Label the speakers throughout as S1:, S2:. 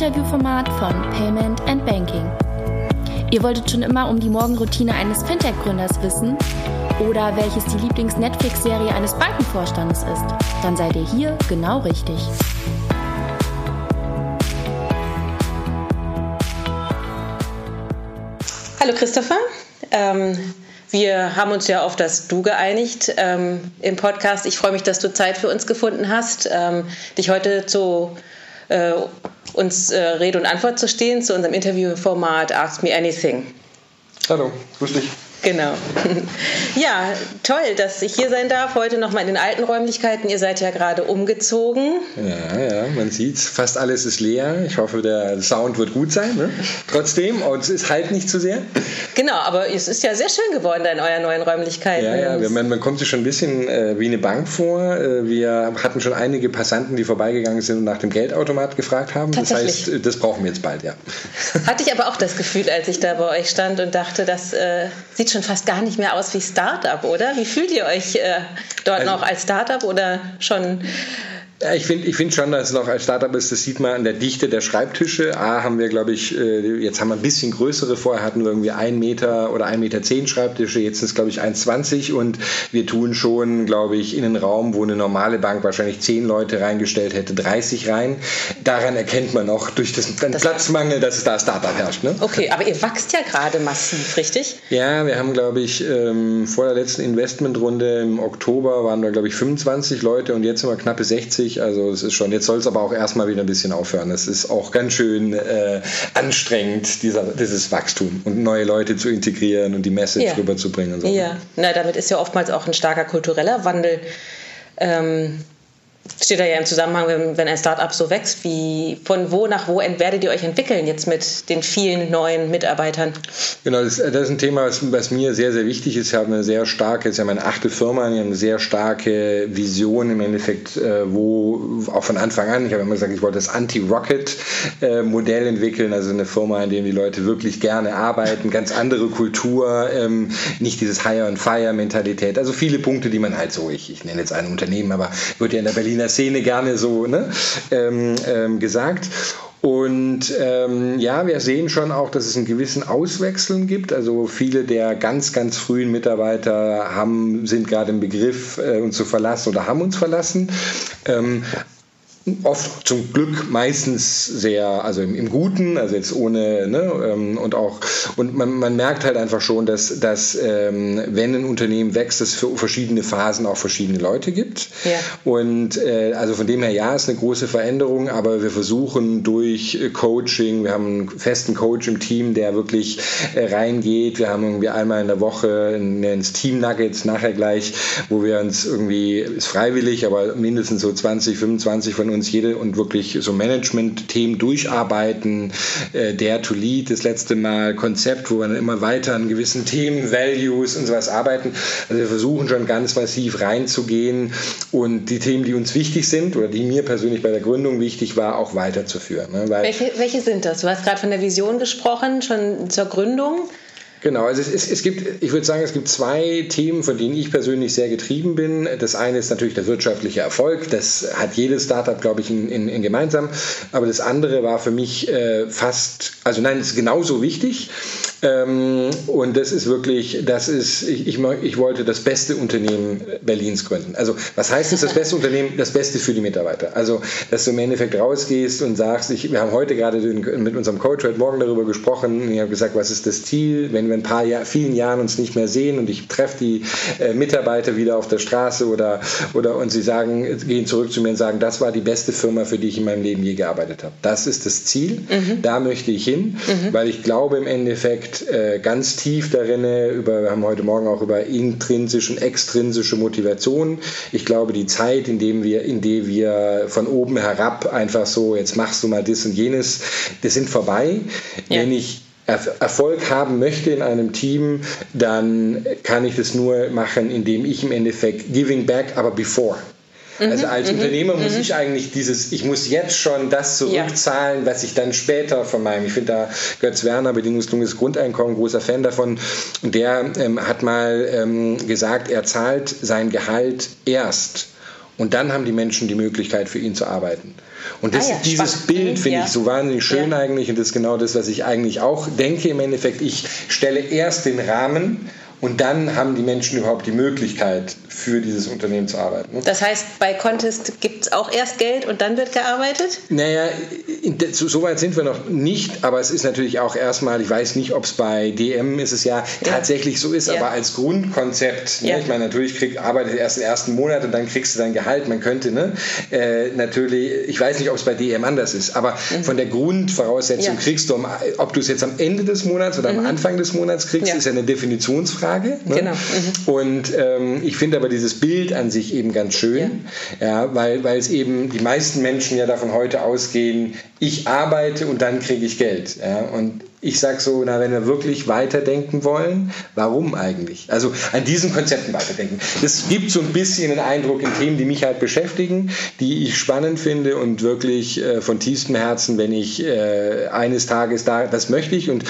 S1: Interviewformat von Payment and Banking. Ihr wolltet schon immer um die Morgenroutine eines Fintech-Gründers wissen oder welches die Lieblings-Netflix-Serie eines Bankenvorstandes ist? Dann seid ihr hier genau richtig.
S2: Hallo Christopher. Ähm, wir haben uns ja auf das Du geeinigt ähm, im Podcast. Ich freue mich, dass du Zeit für uns gefunden hast, ähm, dich heute zu äh, uns äh, Rede und Antwort zu stehen zu unserem Interviewformat Ask Me Anything.
S3: Hallo, grüß dich.
S2: Genau. Ja, toll, dass ich hier sein darf. Heute nochmal in den alten Räumlichkeiten. Ihr seid ja gerade umgezogen.
S3: Ja, ja, man sieht Fast alles ist leer. Ich hoffe, der Sound wird gut sein. Ne? Trotzdem, und es ist halt nicht zu sehr.
S2: Genau, aber es ist ja sehr schön geworden in euren neuen Räumlichkeiten.
S3: Ja, ja, man, man kommt sich schon ein bisschen äh, wie eine Bank vor. Äh, wir hatten schon einige Passanten, die vorbeigegangen sind und nach dem Geldautomat gefragt haben. Das heißt, äh, das brauchen wir jetzt bald, ja.
S2: Hatte ich aber auch das Gefühl, als ich da bei euch stand und dachte, das äh, sieht schon fast gar nicht mehr aus wie Startup, oder? Wie fühlt ihr euch äh, dort also, noch als Startup oder schon
S3: ja, ich finde ich find schon, dass es noch als Startup ist, das sieht man an der Dichte der Schreibtische. A, haben wir, glaube ich, äh, jetzt haben wir ein bisschen größere. Vorher hatten wir irgendwie ein Meter oder ein Meter zehn Schreibtische, jetzt sind es, glaube ich, 1,20 und wir tun schon, glaube ich, in einen Raum, wo eine normale Bank wahrscheinlich zehn Leute reingestellt hätte, 30 rein. Daran erkennt man noch durch das, den das Platzmangel, dass es da Startup herrscht. Ne?
S2: Okay, aber ihr wächst ja gerade massiv, richtig?
S3: Ja, wir haben, glaube ich, ähm, vor der letzten Investmentrunde im Oktober waren wir, glaube ich, 25 Leute und jetzt sind wir knappe 60 durch. Also es ist schon, jetzt soll es aber auch erstmal wieder ein bisschen aufhören. Es ist auch ganz schön äh, anstrengend, dieser, dieses Wachstum und neue Leute zu integrieren und die Message ja. rüberzubringen. Und so.
S2: Ja, na, damit ist ja oftmals auch ein starker kultureller Wandel. Ähm, steht da ja im Zusammenhang, wenn, ein Startup so wächst, wie von wo nach wo werdet ihr euch entwickeln jetzt mit den vielen neuen Mitarbeitern?
S3: Genau, das, das ist ein Thema, was, was, mir sehr, sehr wichtig ist. Ich habe eine sehr starke, es ist ja meine achte Firma, eine sehr starke Vision im Endeffekt, äh, wo auch von Anfang an, ich habe immer gesagt, ich wollte das Anti-Rocket-Modell entwickeln, also eine Firma, in der die Leute wirklich gerne arbeiten, ganz andere Kultur, ähm, nicht dieses Hire-and-Fire-Mentalität, also viele Punkte, die man halt so, ich, ich nenne jetzt ein Unternehmen, aber wird ja in der Berliner der Szene gerne so ne, ähm, ähm, gesagt. Und ähm, ja, wir sehen schon auch, dass es einen gewissen Auswechseln gibt. Also viele der ganz, ganz frühen Mitarbeiter haben, sind gerade im Begriff, äh, uns zu verlassen oder haben uns verlassen. Ähm, oft zum Glück meistens sehr, also im, im Guten, also jetzt ohne, ne, ähm, und auch, und man, man merkt halt einfach schon, dass, dass ähm, wenn ein Unternehmen wächst, es für verschiedene Phasen auch verschiedene Leute gibt. Ja. Und äh, also von dem her, ja, ist eine große Veränderung, aber wir versuchen durch Coaching, wir haben einen festen Coach im Team, der wirklich äh, reingeht. Wir haben irgendwie einmal in der Woche ins Team Nuggets, nachher gleich, wo wir uns irgendwie, ist freiwillig, aber mindestens so 20, 25 von uns jede und wirklich so Management-Themen durcharbeiten. Äh, Dare to Lead, das letzte Mal Konzept, wo wir dann immer weiter an gewissen Themen, Values und sowas arbeiten. Also wir versuchen schon ganz massiv reinzugehen und die Themen, die uns wichtig sind oder die mir persönlich bei der Gründung wichtig war, auch weiterzuführen. Ne?
S2: welche, welche sind das? Du hast gerade von der Vision gesprochen, schon zur Gründung.
S3: Genau, also es, es, es, gibt, ich würde sagen, es gibt zwei Themen, von denen ich persönlich sehr getrieben bin. Das eine ist natürlich der wirtschaftliche Erfolg. Das hat jedes Startup, glaube ich, in, in, in, gemeinsam. Aber das andere war für mich äh, fast, also nein, ist genauso wichtig. Ähm, und das ist wirklich, das ist, ich, ich, ich, wollte das beste Unternehmen Berlins gründen. Also was heißt es, das beste Unternehmen? Das Beste für die Mitarbeiter. Also, dass du im Endeffekt rausgehst und sagst, ich, wir haben heute gerade mit unserem Coach heute Morgen darüber gesprochen. Ich habe gesagt, was ist das Ziel, wenn wir ein paar Jahr, vielen Jahren uns nicht mehr sehen und ich treffe die äh, Mitarbeiter wieder auf der Straße oder, oder und sie sagen, gehen zurück zu mir und sagen, das war die beste Firma, für die ich in meinem Leben je gearbeitet habe. Das ist das Ziel. Mhm. Da möchte ich hin, mhm. weil ich glaube im Endeffekt, steckt äh, ganz tief darin, über, wir haben heute Morgen auch über intrinsische und extrinsische Motivation. Ich glaube, die Zeit, in dem wir, in der wir von oben herab einfach so, jetzt machst du mal das und jenes, das sind vorbei. Ja. Wenn ich Erfolg haben möchte in einem Team, dann kann ich das nur machen, indem ich im Endeffekt giving back, aber before. Also mhm, als mhm, Unternehmer muss mhm. ich eigentlich dieses, ich muss jetzt schon das zurückzahlen, was ich dann später von meinem, ich finde da Götz Werner, bedingungsloses Grundeinkommen, großer Fan davon, der ähm, hat mal ähm, gesagt, er zahlt sein Gehalt erst und dann haben die Menschen die Möglichkeit für ihn zu arbeiten. Und das, ah ja, dieses spannend. Bild finde ja. ich so wahnsinnig schön ja. eigentlich und das ist genau das, was ich eigentlich auch denke im Endeffekt. Ich stelle erst den Rahmen und dann haben die Menschen überhaupt die Möglichkeit, für dieses Unternehmen zu arbeiten. Ne?
S2: Das heißt, bei Contest gibt es auch erst Geld und dann wird gearbeitet?
S3: Naja, so weit sind wir noch nicht, aber es ist natürlich auch erstmal, ich weiß nicht, ob es bei DM ist es ja, ja. tatsächlich so ist, ja. aber als Grundkonzept, ne, ja. ich meine, natürlich krieg, arbeitet erst den ersten Monat und dann kriegst du dein Gehalt, man könnte, ne, äh, natürlich, ich weiß nicht, ob es bei DM anders ist, aber mhm. von der Grundvoraussetzung kriegst du, ob du es jetzt am Ende des Monats oder am mhm. Anfang des Monats kriegst, ist ja eine Definitionsfrage. Ne? Genau. Mhm. Und ähm, ich finde aber dieses Bild an sich eben ganz schön, ja, ja weil, weil es eben die meisten Menschen ja davon heute ausgehen, ich arbeite und dann kriege ich Geld. Ja, und ich sage so, na, wenn wir wirklich weiterdenken wollen, warum eigentlich? Also an diesen Konzepten weiterdenken. Es gibt so ein bisschen einen Eindruck in Themen, die mich halt beschäftigen, die ich spannend finde und wirklich äh, von tiefstem Herzen, wenn ich äh, eines Tages da, das möchte ich. Und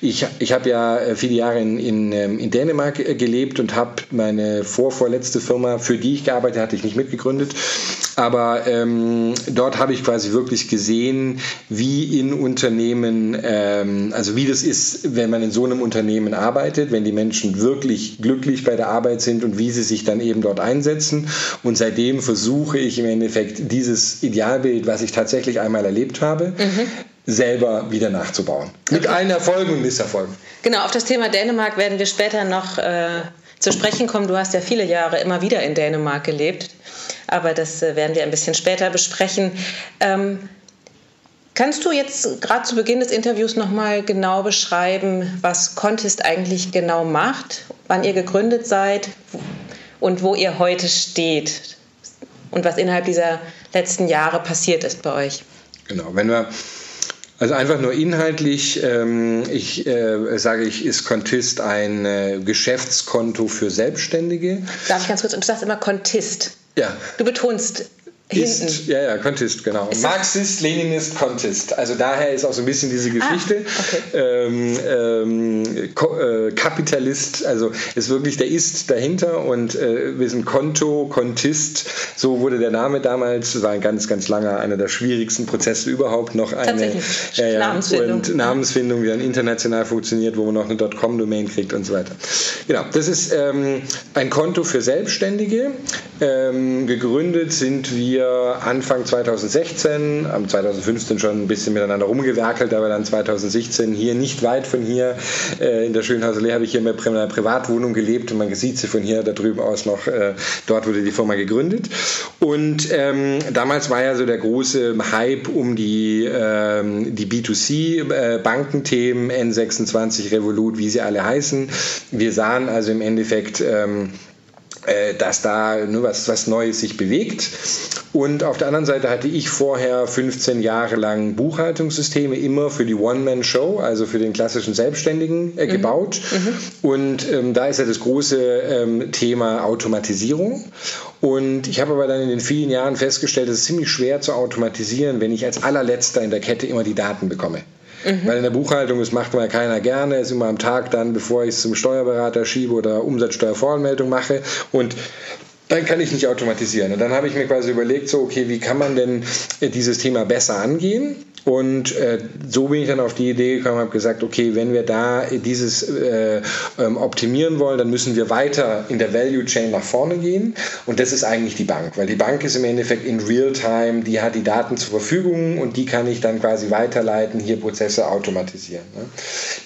S3: ich, ich habe ja äh, viele Jahre in, in, ähm, in Dänemark äh, gelebt und habe meine vorvorletzte Firma, für die ich gearbeitet hatte, ich nicht mitgegründet. Aber ähm, dort habe ich quasi wirklich gesehen, wie in Unternehmen ähm, also wie das ist, wenn man in so einem Unternehmen arbeitet, wenn die Menschen wirklich glücklich bei der Arbeit sind und wie sie sich dann eben dort einsetzen. Und seitdem versuche ich im Endeffekt dieses Idealbild, was ich tatsächlich einmal erlebt habe, mhm selber wieder nachzubauen. Mit allen Erfolgen und Misserfolgen.
S2: Genau, auf das Thema Dänemark werden wir später noch äh, zu sprechen kommen. Du hast ja viele Jahre immer wieder in Dänemark gelebt, aber das äh, werden wir ein bisschen später besprechen. Ähm, Kannst du jetzt gerade zu Beginn des Interviews nochmal genau beschreiben, was Contest eigentlich genau macht, wann ihr gegründet seid und wo ihr heute steht und was innerhalb dieser letzten Jahre passiert ist bei euch?
S3: Genau, wenn wir also einfach nur inhaltlich, ähm, ich äh, sage ich, ist Contist ein äh, Geschäftskonto für Selbstständige.
S2: Darf ich ganz kurz, und du sagst immer Contist.
S3: Ja.
S2: Du betonst
S3: ist, ja, ja, Contist, genau. Ist Marxist, Leninist, Contist. Also daher ist auch so ein bisschen diese ah, Geschichte. Ah, okay. ähm, ähm, äh, Kapitalist, also ist wirklich der Ist dahinter und äh, wir sind Konto, Kontist. So wurde der Name damals, war ein ganz, ganz langer, einer der schwierigsten Prozesse überhaupt. Noch eine
S2: ja, ja, Namensfindung.
S3: Und Namensfindung, wie dann international funktioniert, wo man noch eine .com-Domain kriegt und so weiter. Genau, das ist ähm, ein Konto für Selbstständige. Ähm, gegründet sind wir Anfang 2016, am 2015 schon ein bisschen miteinander rumgewerkelt, aber dann 2016 hier nicht weit von hier äh, in der Schönhausallee habe ich hier in einer Privatwohnung gelebt und man sieht sie von hier da drüben aus noch, äh, dort wurde die Firma gegründet. Und ähm, damals war ja so der große Hype um die, ähm, die B2C-Bankenthemen, äh, N26, Revolut, wie sie alle heißen. Wir sahen also im Endeffekt, ähm, äh, dass da nur was, was Neues sich bewegt. Und auf der anderen Seite hatte ich vorher 15 Jahre lang Buchhaltungssysteme immer für die One-Man-Show, also für den klassischen Selbstständigen, äh, mhm. gebaut. Mhm. Und ähm, da ist ja das große ähm, Thema Automatisierung. Und ich habe aber dann in den vielen Jahren festgestellt, es ist ziemlich schwer zu automatisieren, wenn ich als allerletzter in der Kette immer die Daten bekomme. Mhm. Weil in der Buchhaltung, das macht mal keiner gerne, ist immer am Tag dann, bevor ich es zum Steuerberater schiebe oder Umsatzsteuervoranmeldung mache. Und dann kann ich nicht automatisieren. Und dann habe ich mir quasi überlegt, so, okay, wie kann man denn dieses Thema besser angehen? Und äh, so bin ich dann auf die Idee gekommen, habe gesagt, okay, wenn wir da dieses äh, ähm, optimieren wollen, dann müssen wir weiter in der Value Chain nach vorne gehen. Und das ist eigentlich die Bank, weil die Bank ist im Endeffekt in Real-Time, die hat die Daten zur Verfügung und die kann ich dann quasi weiterleiten, hier Prozesse automatisieren. Ne?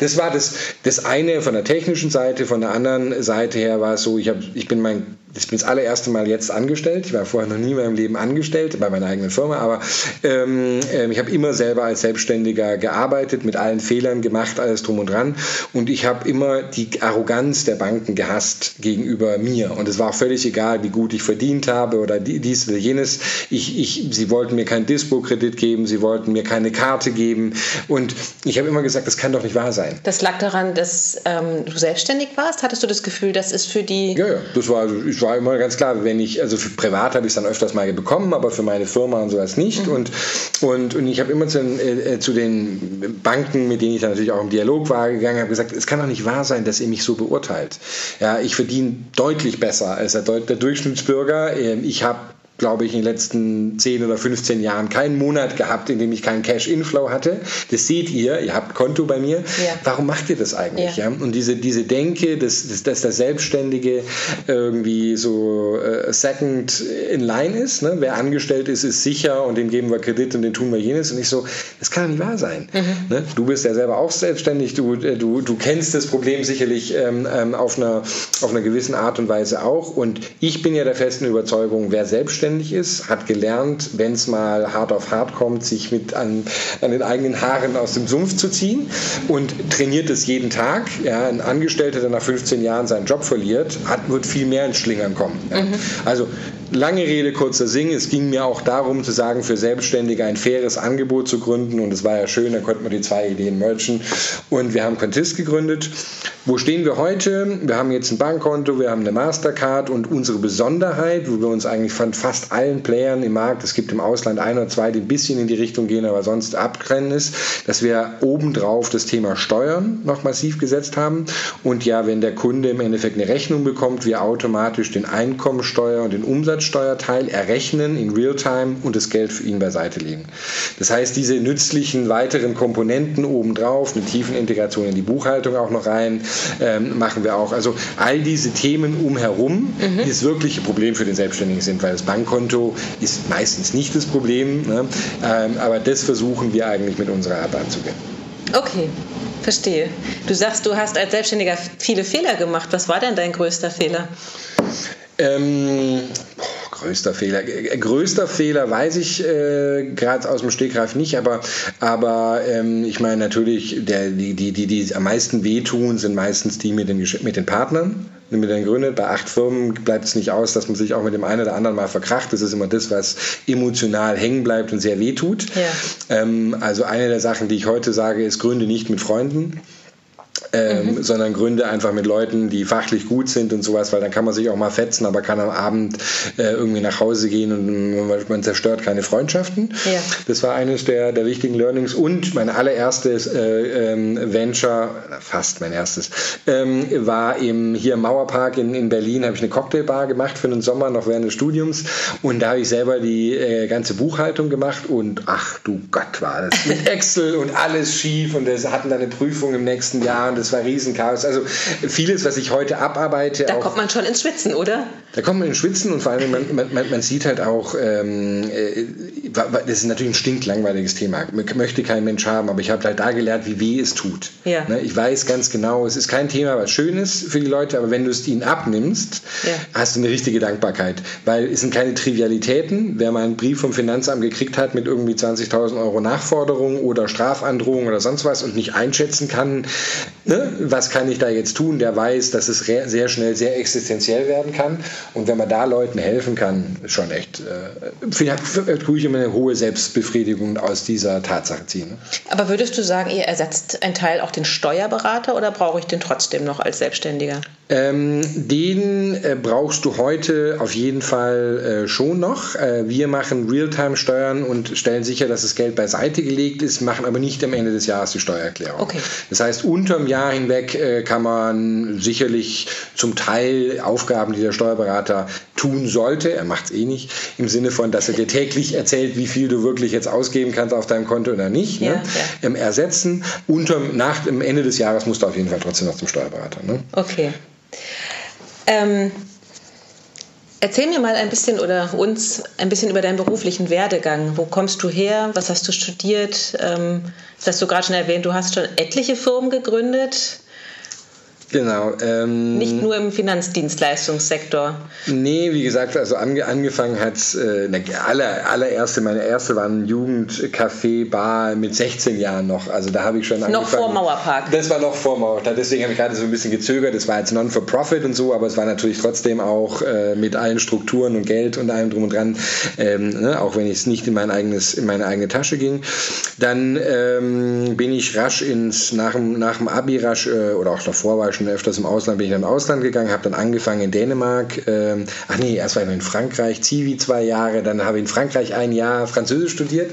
S3: Das war das, das eine von der technischen Seite. Von der anderen Seite her war es so, ich, hab, ich bin mein ich bin das allererste Mal jetzt angestellt. Ich war vorher noch nie in meinem Leben angestellt bei meiner eigenen Firma, aber ähm, ähm, ich habe immer selber als Selbstständiger gearbeitet, mit allen Fehlern gemacht, alles drum und dran. Und ich habe immer die Arroganz der Banken gehasst gegenüber mir. Und es war völlig egal, wie gut ich verdient habe oder dies oder jenes. Ich, ich, sie wollten mir keinen Dispo-Kredit geben, sie wollten mir keine Karte geben. Und ich habe immer gesagt, das kann doch nicht wahr sein.
S2: Das lag daran, dass ähm, du selbstständig warst? Hattest du das Gefühl, das ist für die.
S3: Ja, ja, das war, also, ich war immer ganz klar, wenn ich, also für privat habe ich es dann öfters mal bekommen, aber für meine Firma und sowas nicht. Mhm. Und, und, und ich habe immer zu den, äh, zu den Banken, mit denen ich dann natürlich auch im Dialog war, gegangen, habe gesagt, es kann doch nicht wahr sein, dass ihr mich so beurteilt. Ja, ich verdiene deutlich besser als der, der Durchschnittsbürger. Ähm, ich habe glaube ich, in den letzten 10 oder 15 Jahren keinen Monat gehabt, in dem ich keinen Cash-Inflow hatte. Das seht ihr, ihr habt Konto bei mir. Ja. Warum macht ihr das eigentlich? Ja. ja? Und diese, diese Denke, dass, dass der Selbstständige irgendwie so äh, second in line ist. Ne? Wer angestellt ist, ist sicher und dem geben wir Kredit und den tun wir jenes. Und ich so, das kann nicht wahr sein. Mhm. Ne? Du bist ja selber auch selbstständig, du, äh, du, du kennst das Problem sicherlich ähm, ähm, auf, einer, auf einer gewissen Art und Weise auch. Und ich bin ja der festen Überzeugung, wer selbstständig ist, hat gelernt, wenn es mal hart auf hart kommt, sich mit an, an den eigenen Haaren aus dem Sumpf zu ziehen und trainiert es jeden Tag. Ja, ein Angestellter, der nach 15 Jahren seinen Job verliert, hat, wird viel mehr ins Schlingern kommen. Ja. Mhm. Also lange Rede, kurzer Sinn. Es ging mir auch darum zu sagen, für Selbstständige ein faires Angebot zu gründen. Und es war ja schön, da konnten wir die zwei Ideen merchen. Und wir haben Contist gegründet. Wo stehen wir heute? Wir haben jetzt ein Bankkonto, wir haben eine Mastercard und unsere Besonderheit, wo wir uns eigentlich von fast allen Playern im Markt, es gibt im Ausland ein oder zwei, die ein bisschen in die Richtung gehen, aber sonst abtrennen ist, dass wir obendrauf das Thema Steuern noch massiv gesetzt haben. Und ja, wenn der Kunde im Endeffekt eine Rechnung bekommt, wir automatisch den Einkommensteuer und den Umsatzsteuerteil errechnen in Realtime und das Geld für ihn beiseite legen. Das heißt, diese nützlichen weiteren Komponenten obendrauf, eine tiefen Integration in die Buchhaltung auch noch rein, ähm, machen wir auch. Also all diese Themen umherum, mhm. die das wirkliche Problem für den Selbstständigen sind, weil das Bankkonto ist meistens nicht das Problem, ne? ähm, aber das versuchen wir eigentlich mit unserer App anzugehen.
S2: Okay, verstehe. Du sagst, du hast als Selbstständiger viele Fehler gemacht. Was war denn dein größter Fehler?
S3: Ähm, größter Fehler. Größter Fehler weiß ich äh, gerade aus dem Stegreif nicht, aber, aber ähm, ich meine natürlich, der, die, die, die, die am meisten wehtun, sind meistens die mit den, mit den Partnern mit den Gründen. Bei acht Firmen bleibt es nicht aus, dass man sich auch mit dem einen oder anderen mal verkracht. Das ist immer das, was emotional hängen bleibt und sehr wehtut. Ja. Ähm, also eine der Sachen, die ich heute sage, ist Gründe nicht mit Freunden ähm, mhm. sondern gründe einfach mit Leuten, die fachlich gut sind und sowas, weil dann kann man sich auch mal fetzen, aber kann am Abend äh, irgendwie nach Hause gehen und man zerstört keine Freundschaften. Ja. Das war eines der, der wichtigen Learnings und mein allererstes äh, ähm, Venture, fast mein erstes, ähm, war im, hier im Mauerpark in, in Berlin, habe ich eine Cocktailbar gemacht für einen Sommer, noch während des Studiums und da habe ich selber die äh, ganze Buchhaltung gemacht und ach du Gott war das mit Excel und alles schief und wir hatten dann eine Prüfung im nächsten Jahr das war Riesenchaos. Also vieles, was ich heute abarbeite.
S2: Da auch, kommt man schon ins Schwitzen, oder?
S3: Da kommt man ins Schwitzen und vor allem, man, man, man, man sieht halt auch, ähm, äh, das ist natürlich ein stinklangweiliges Thema. Möchte kein Mensch haben, aber ich habe halt da gelernt, wie weh es tut. Ja. Ne? Ich weiß ganz genau, es ist kein Thema, was schön ist für die Leute, aber wenn du es ihnen abnimmst, ja. hast du eine richtige Dankbarkeit. Weil es sind keine Trivialitäten. Wer mal einen Brief vom Finanzamt gekriegt hat mit irgendwie 20.000 Euro Nachforderung oder Strafandrohung oder sonst was und nicht einschätzen kann, ne, was kann ich da jetzt tun, der weiß, dass es sehr schnell sehr existenziell werden kann. Und wenn man da Leuten helfen kann, schon echt, äh, tue ich immer eine hohe Selbstbefriedigung aus dieser Tatsache ziehen. Ne?
S2: Aber würdest du sagen, ihr ersetzt ein Teil auch den Steuerberater oder brauche ich den trotzdem noch als Selbstständiger?
S3: Ähm, den äh, brauchst du heute auf jeden Fall äh, schon noch. Äh, wir machen Realtime-Steuern und stellen sicher, dass das Geld beiseite gelegt ist, machen aber nicht am Ende des Jahres die Steuererklärung. Okay. Das heißt, unterm Jahr hinweg äh, kann man sicherlich zum Teil Aufgaben, die der Steuerberater tun sollte, er macht es eh nicht, im Sinne von, dass er dir täglich erzählt, wie viel du wirklich jetzt ausgeben kannst auf deinem Konto oder nicht, ja, ne? ja. Ähm, ersetzen. Unterm, nach dem Ende des Jahres musst du auf jeden Fall trotzdem noch zum Steuerberater. Ne?
S2: Okay. Ähm, erzähl mir mal ein bisschen oder uns ein bisschen über deinen beruflichen Werdegang. Wo kommst du her? Was hast du studiert? Ähm, das hast du gerade schon erwähnt, du hast schon etliche Firmen gegründet.
S3: Genau.
S2: Ähm, Nicht nur im Finanzdienstleistungssektor.
S3: Nee, wie gesagt, also ange, angefangen hat es, äh, aller, allererste, meine erste war ein Jugendcafé, Bar mit 16 Jahren noch. Also da habe ich schon
S2: angefangen. Noch vor Mauerpark.
S3: Das war noch vor Mauerpark. Deswegen habe ich gerade so ein bisschen gezögert. Das war jetzt Non-for-Profit und so, aber es war natürlich trotzdem auch äh, mit allen Strukturen und Geld und allem drum und dran, ähm, ne, auch wenn es nicht in, mein eigenes, in meine eigene Tasche ging. Dann ähm, bin ich rasch ins, nach dem, nach dem Abi rasch, äh, oder auch davor war ich schon öfters im Ausland, bin ich dann im Ausland gegangen, habe dann angefangen in Dänemark. Ähm, ach nee, erst war ich in Frankreich, Zivi zwei Jahre, dann habe ich in Frankreich ein Jahr Französisch studiert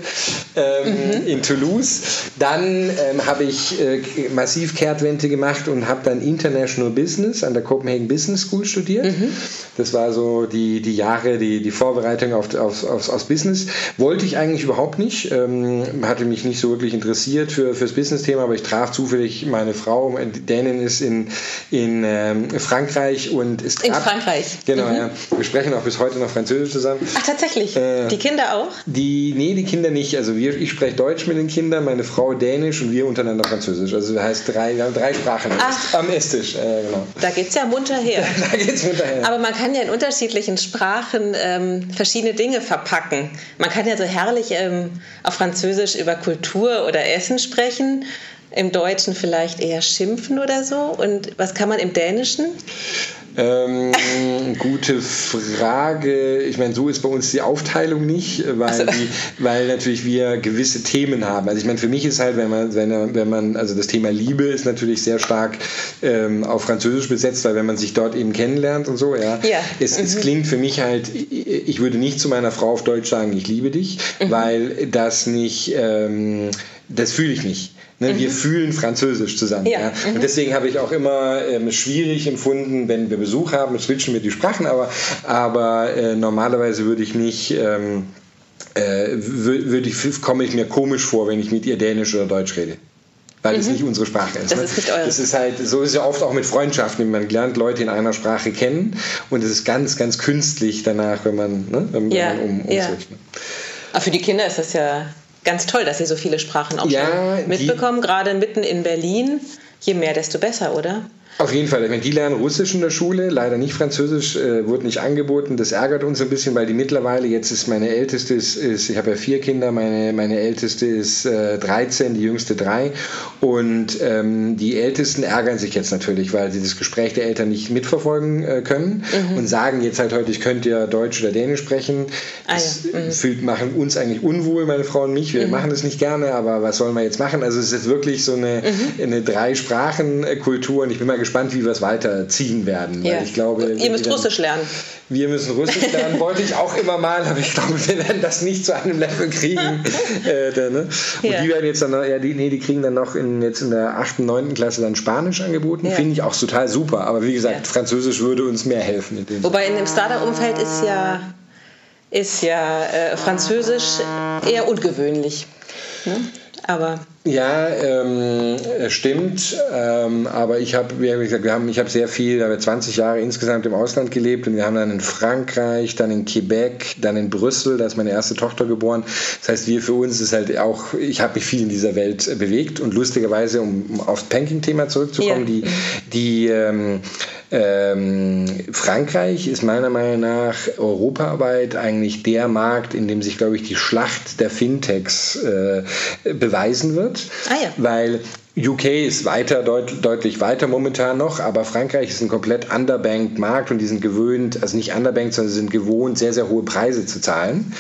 S3: ähm, mhm. in Toulouse. Dann ähm, habe ich äh, massiv Kehrtwende gemacht und habe dann International Business an der Copenhagen Business School studiert. Mhm. Das war so die, die Jahre, die, die Vorbereitung auf, auf, aufs, aufs Business. Wollte ich eigentlich überhaupt nicht, ähm, hatte mich nicht so wirklich interessiert für, fürs Business-Thema, aber ich traf zufällig meine Frau, Dänin ist in, in ähm, Frankreich und ist
S2: In Frankreich.
S3: Genau, mhm. ja. Wir sprechen auch bis heute noch Französisch zusammen.
S2: Ach, tatsächlich? Äh, die Kinder auch?
S3: Die, nee, die Kinder nicht. Also wir, ich spreche Deutsch mit den Kindern, meine Frau Dänisch und wir untereinander Französisch. Also das heißt, drei, wir haben drei Sprachen Ach, am Esstisch. Äh, genau.
S2: Da geht es ja munter her. da geht's munter her. Aber man kann ja in unterschiedlichen Sprachen ähm, verschiedene Dinge verpacken. Man kann ja so herrlich ähm, auf Französisch über Kultur oder Essen sprechen im Deutschen vielleicht eher schimpfen oder so? Und was kann man im Dänischen?
S3: Ähm, gute Frage. Ich meine, so ist bei uns die Aufteilung nicht, weil, also. die, weil natürlich wir gewisse Themen haben. Also ich meine, für mich ist halt, wenn man, wenn, wenn man, also das Thema Liebe ist natürlich sehr stark ähm, auf Französisch besetzt, weil wenn man sich dort eben kennenlernt und so, ja, ja. Es, mhm. es klingt für mich halt, ich würde nicht zu meiner Frau auf Deutsch sagen, ich liebe dich, mhm. weil das nicht, ähm, das fühle ich nicht. Ne, mhm. Wir fühlen Französisch zusammen. Ja. ja. Und mhm. deswegen habe ich auch immer ähm, schwierig empfunden, wenn wir Besuch haben, switchen wir die Sprachen, aber, aber äh, normalerweise würde ich mich. Ähm, äh, würde ich, komme ich mir komisch vor, wenn ich mit ihr Dänisch oder Deutsch rede weil mhm. es nicht unsere Sprache ist.
S2: Das ne? ist nicht eure.
S3: Das ist halt, so ist es ja oft auch mit Freundschaften. Man lernt Leute in einer Sprache kennen und es ist ganz, ganz künstlich danach, wenn man, ne, wenn, ja. man um,
S2: ja. Ne? Aber für die Kinder ist das ja ganz toll, dass Sie so viele Sprachen auch ja, mitbekommen, gerade mitten in Berlin. Je mehr, desto besser, oder?
S3: Auf jeden Fall. Die lernen Russisch in der Schule, leider nicht Französisch, äh, wurde nicht angeboten. Das ärgert uns ein bisschen, weil die mittlerweile, jetzt ist meine älteste, ist, ist ich habe ja vier Kinder, meine, meine älteste ist äh, 13, die jüngste drei. Und ähm, die Ältesten ärgern sich jetzt natürlich, weil sie das Gespräch der Eltern nicht mitverfolgen äh, können mhm. und sagen jetzt halt heute, ich könnte ja Deutsch oder Dänisch sprechen. Das ah, ja. mhm. fühlt, machen uns eigentlich unwohl, meine Frau und mich. Wir mhm. machen das nicht gerne, aber was sollen wir jetzt machen? Also es ist wirklich so eine, mhm. eine Drei-Sprachen-Kultur und ich bin mal gespannt, wie wir es weiterziehen werden.
S2: Ja. ich glaube, Ihr müsst Russisch lernen.
S3: Wir müssen Russisch lernen, wollte ich auch immer mal, aber ich glaube, wir werden das nicht zu einem Level kriegen. äh, da, ne? Und ja. die werden jetzt dann noch, ja, die, nee, die kriegen dann noch in, jetzt in der 8., 9. Klasse dann Spanisch angeboten. Ja. Finde ich auch total super. Aber wie gesagt, Französisch würde uns mehr helfen.
S2: In Wobei in dem Startup-Umfeld ist ja, ist ja äh, Französisch eher ungewöhnlich. Ne? Aber
S3: ja, ähm, stimmt. Ähm, aber ich habe, wie gesagt, wir haben, ich habe sehr viel, habe 20 Jahre insgesamt im Ausland gelebt und wir haben dann in Frankreich, dann in Quebec, dann in Brüssel, da ist meine erste Tochter geboren. Das heißt, wir für uns ist halt auch, ich habe mich viel in dieser Welt bewegt und lustigerweise, um, aufs Banking-Thema zurückzukommen, ja. die, die ähm, ähm, Frankreich ist meiner Meinung nach europaweit eigentlich der Markt, in dem sich, glaube ich, die Schlacht der Fintechs äh, beweisen wird. Ah ja. Weil UK ist weiter, deut, deutlich weiter momentan noch, aber Frankreich ist ein komplett underbanked Markt und die sind gewöhnt, also nicht underbanked, sondern sie sind gewohnt, sehr, sehr hohe Preise zu zahlen.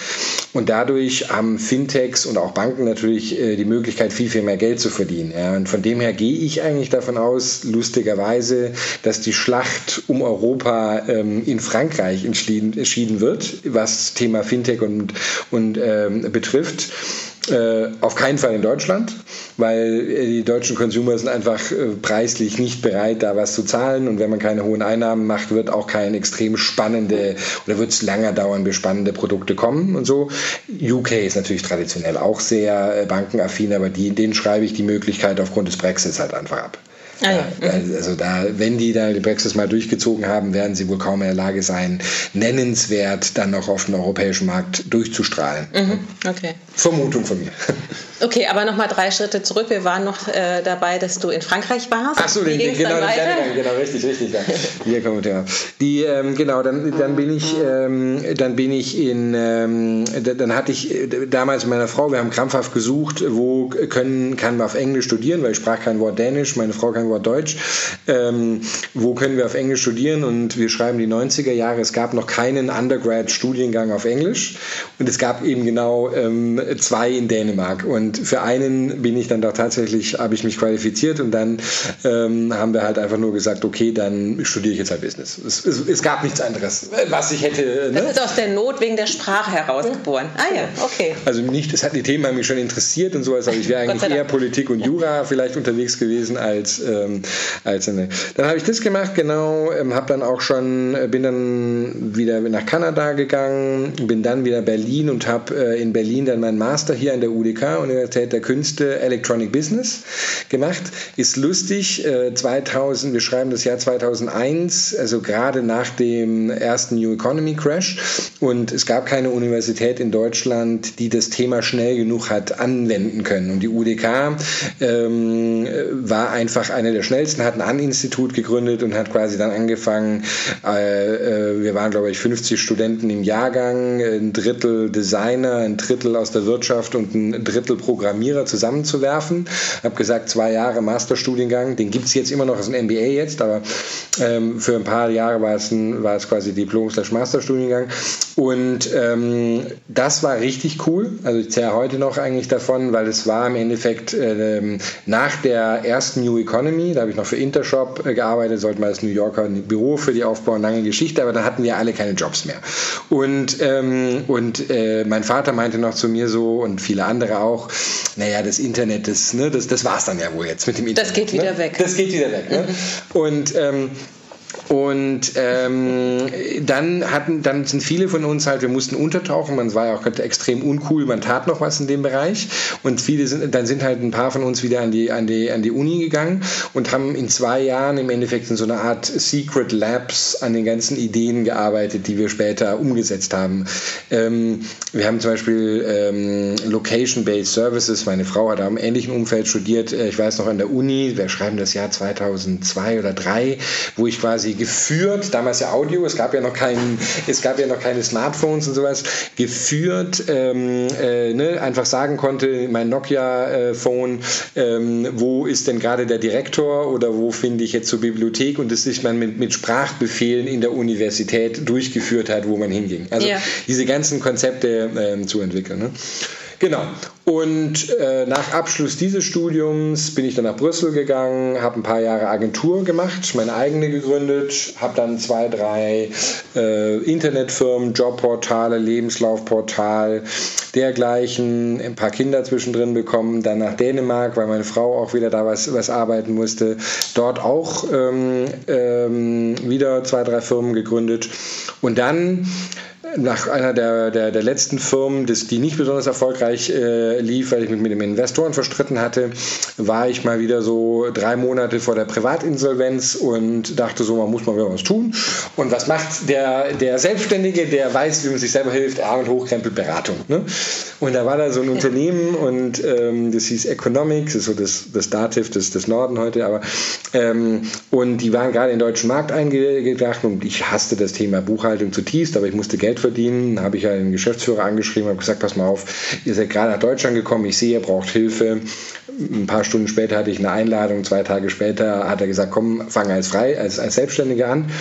S3: Und dadurch haben Fintechs und auch Banken natürlich äh, die Möglichkeit, viel, viel mehr Geld zu verdienen. Ja. Und von dem her gehe ich eigentlich davon aus, lustigerweise, dass die Schlacht um Europa ähm, in Frankreich entschieden, wird, was Thema Fintech und, und ähm, betrifft. Äh, auf keinen Fall in Deutschland, weil äh, die deutschen Consumer sind einfach äh, preislich nicht bereit, da was zu zahlen. Und wenn man keine hohen Einnahmen macht, wird auch kein extrem spannende oder wird es länger dauern, bis spannende Produkte kommen und so. UK ist natürlich traditionell auch sehr äh, bankenaffin, aber die, denen schreibe ich die Möglichkeit aufgrund des Brexits halt einfach ab. Ah, ja. Also da, wenn die da die Brexit mal durchgezogen haben, werden sie wohl kaum in der Lage sein, nennenswert dann noch auf den europäischen Markt durchzustrahlen.
S2: Mhm. Okay.
S3: Vermutung von mir.
S2: Okay, aber nochmal drei Schritte zurück. Wir waren noch äh, dabei, dass du in Frankreich warst.
S3: Ach so, den, den, genau, den genau, richtig, richtig. Ja. Hier kommt Thema. Die, ähm, genau, dann, dann bin ich, ähm, dann bin ich in, ähm, dann hatte ich äh, damals mit meiner Frau, wir haben krampfhaft gesucht, wo können, kann man auf Englisch studieren, weil ich sprach kein Wort Dänisch, meine Frau kein Wort Deutsch. Ähm, wo können wir auf Englisch studieren? Und wir schreiben die 90er Jahre. Es gab noch keinen Undergrad-Studiengang auf Englisch und es gab eben genau ähm, zwei in Dänemark. Und Und für einen bin ich dann doch tatsächlich, habe ich mich qualifiziert und dann ähm, haben wir halt einfach nur gesagt, okay, dann studiere ich jetzt halt Business. Es, es, es gab nichts anderes, was ich hätte.
S2: Ne? Das ist aus der Not wegen der Sprache herausgeboren. Ah ja, okay.
S3: Also nicht, es hat die Themen haben mich schon interessiert und sowas, aber ich wäre eigentlich eher Politik und Jura vielleicht unterwegs gewesen als, ähm, als eine. Dann habe ich das gemacht, genau, ähm, habe dann auch schon, äh, bin dann wieder nach Kanada gegangen, bin dann wieder Berlin und habe äh, in Berlin dann meinen Master hier an der UDK, Universität der Künste, Electronic Business gemacht. Ist lustig, äh, 2000, wir schreiben das Jahr 2001, also gerade nach dem ersten New Economy Crash und es gab keine Universität in Deutschland, die das Thema schnell genug hat anwenden können. Und die UDK ähm, war einfach eine der schnellsten, hat ein An-Institut gegründet und hat quasi dann angefangen, äh, äh, wir waren glaube ich 50 Studenten im Jahrgang, ein Drittel Designer, ein Drittel aus der Wirtschaft und ein Drittel Programmierer zusammenzuwerfen. Habe gesagt, zwei Jahre Masterstudiengang, den gibt es jetzt immer noch als ein MBA jetzt, aber ähm, für ein paar Jahre war es, ein, war es quasi Diplom-Masterstudiengang. Und ähm, das war richtig cool. Also ich zähle heute noch eigentlich davon, weil es war im Endeffekt äh, nach der ersten New Economy, da habe ich noch für Intershop äh, gearbeitet, sollten wir als New Yorker ein Büro für die aufbauen, lange Geschichte, aber da hatten wir alle keine Jobs mehr. Und, ähm, und äh, mein Vater meinte noch zu mir so und viele andere auch, naja, das Internet, das, ne, das, das war es dann ja wohl jetzt mit dem Internet.
S2: Das geht wieder
S3: ne?
S2: weg.
S3: Das geht wieder weg. Ne? Mhm. Und ähm, und ähm, dann hatten, dann sind viele von uns halt, wir mussten untertauchen, man war ja auch extrem uncool, man tat noch was in dem Bereich. Und viele sind, dann sind halt ein paar von uns wieder an die, an die, an die Uni gegangen und haben in zwei Jahren im Endeffekt in so einer Art Secret Labs an den ganzen Ideen gearbeitet, die wir später umgesetzt haben. Ähm, wir haben zum Beispiel ähm, Location-Based Services. Meine Frau hat am ähnlichen Umfeld studiert. Äh, ich weiß noch an der Uni, wir schreiben das Jahr 2002 oder 2003, wo ich quasi geführt, damals ja Audio, es gab ja noch kein, es gab ja noch keine Smartphones und sowas, geführt, ähm, äh, ne, einfach sagen konnte, mein Nokia-Phone, ähm, wo ist denn gerade der Direktor oder wo finde ich jetzt zur Bibliothek und das sich man mit, mit Sprachbefehlen in der Universität durchgeführt hat, wo man hinging. Also ja. diese ganzen Konzepte ähm, zu entwickeln. Ne? Genau. Und äh, nach Abschluss dieses Studiums bin ich dann nach Brüssel gegangen, habe ein paar Jahre Agentur gemacht, meine eigene gegründet, habe dann zwei, drei äh, Internetfirmen, Jobportale, Lebenslaufportal, dergleichen, ein paar Kinder zwischendrin bekommen, dann nach Dänemark, weil meine Frau auch wieder da was, was arbeiten musste, dort auch ähm, ähm, wieder zwei, drei Firmen gegründet und dann nach einer der, der, der letzten Firmen, das, die nicht besonders erfolgreich äh, lief, weil ich mich mit dem Investoren verstritten hatte, war ich mal wieder so drei Monate vor der Privatinsolvenz und dachte so, man muss mal wieder was tun. Und was macht der, der Selbstständige, der weiß, wie man sich selber hilft? Arm- und Hochkrempelberatung. Ne? Und da war da so ein Unternehmen und ähm, das hieß Economics, das ist so das, das Dativ des, des Norden heute, aber ähm, und die waren gerade in den deutschen Markt eingedacht und ich hasste das Thema Buchhaltung zutiefst, aber ich musste Geld verdienen. Habe ich den Geschäftsführer angeschrieben, habe gesagt, pass mal auf, ihr seid gerade nach Deutschland gekommen, ich sehe, ihr braucht Hilfe. Ein paar Stunden später hatte ich eine Einladung, zwei Tage später hat er gesagt, komm, fang als frei, als, als Selbstständiger an.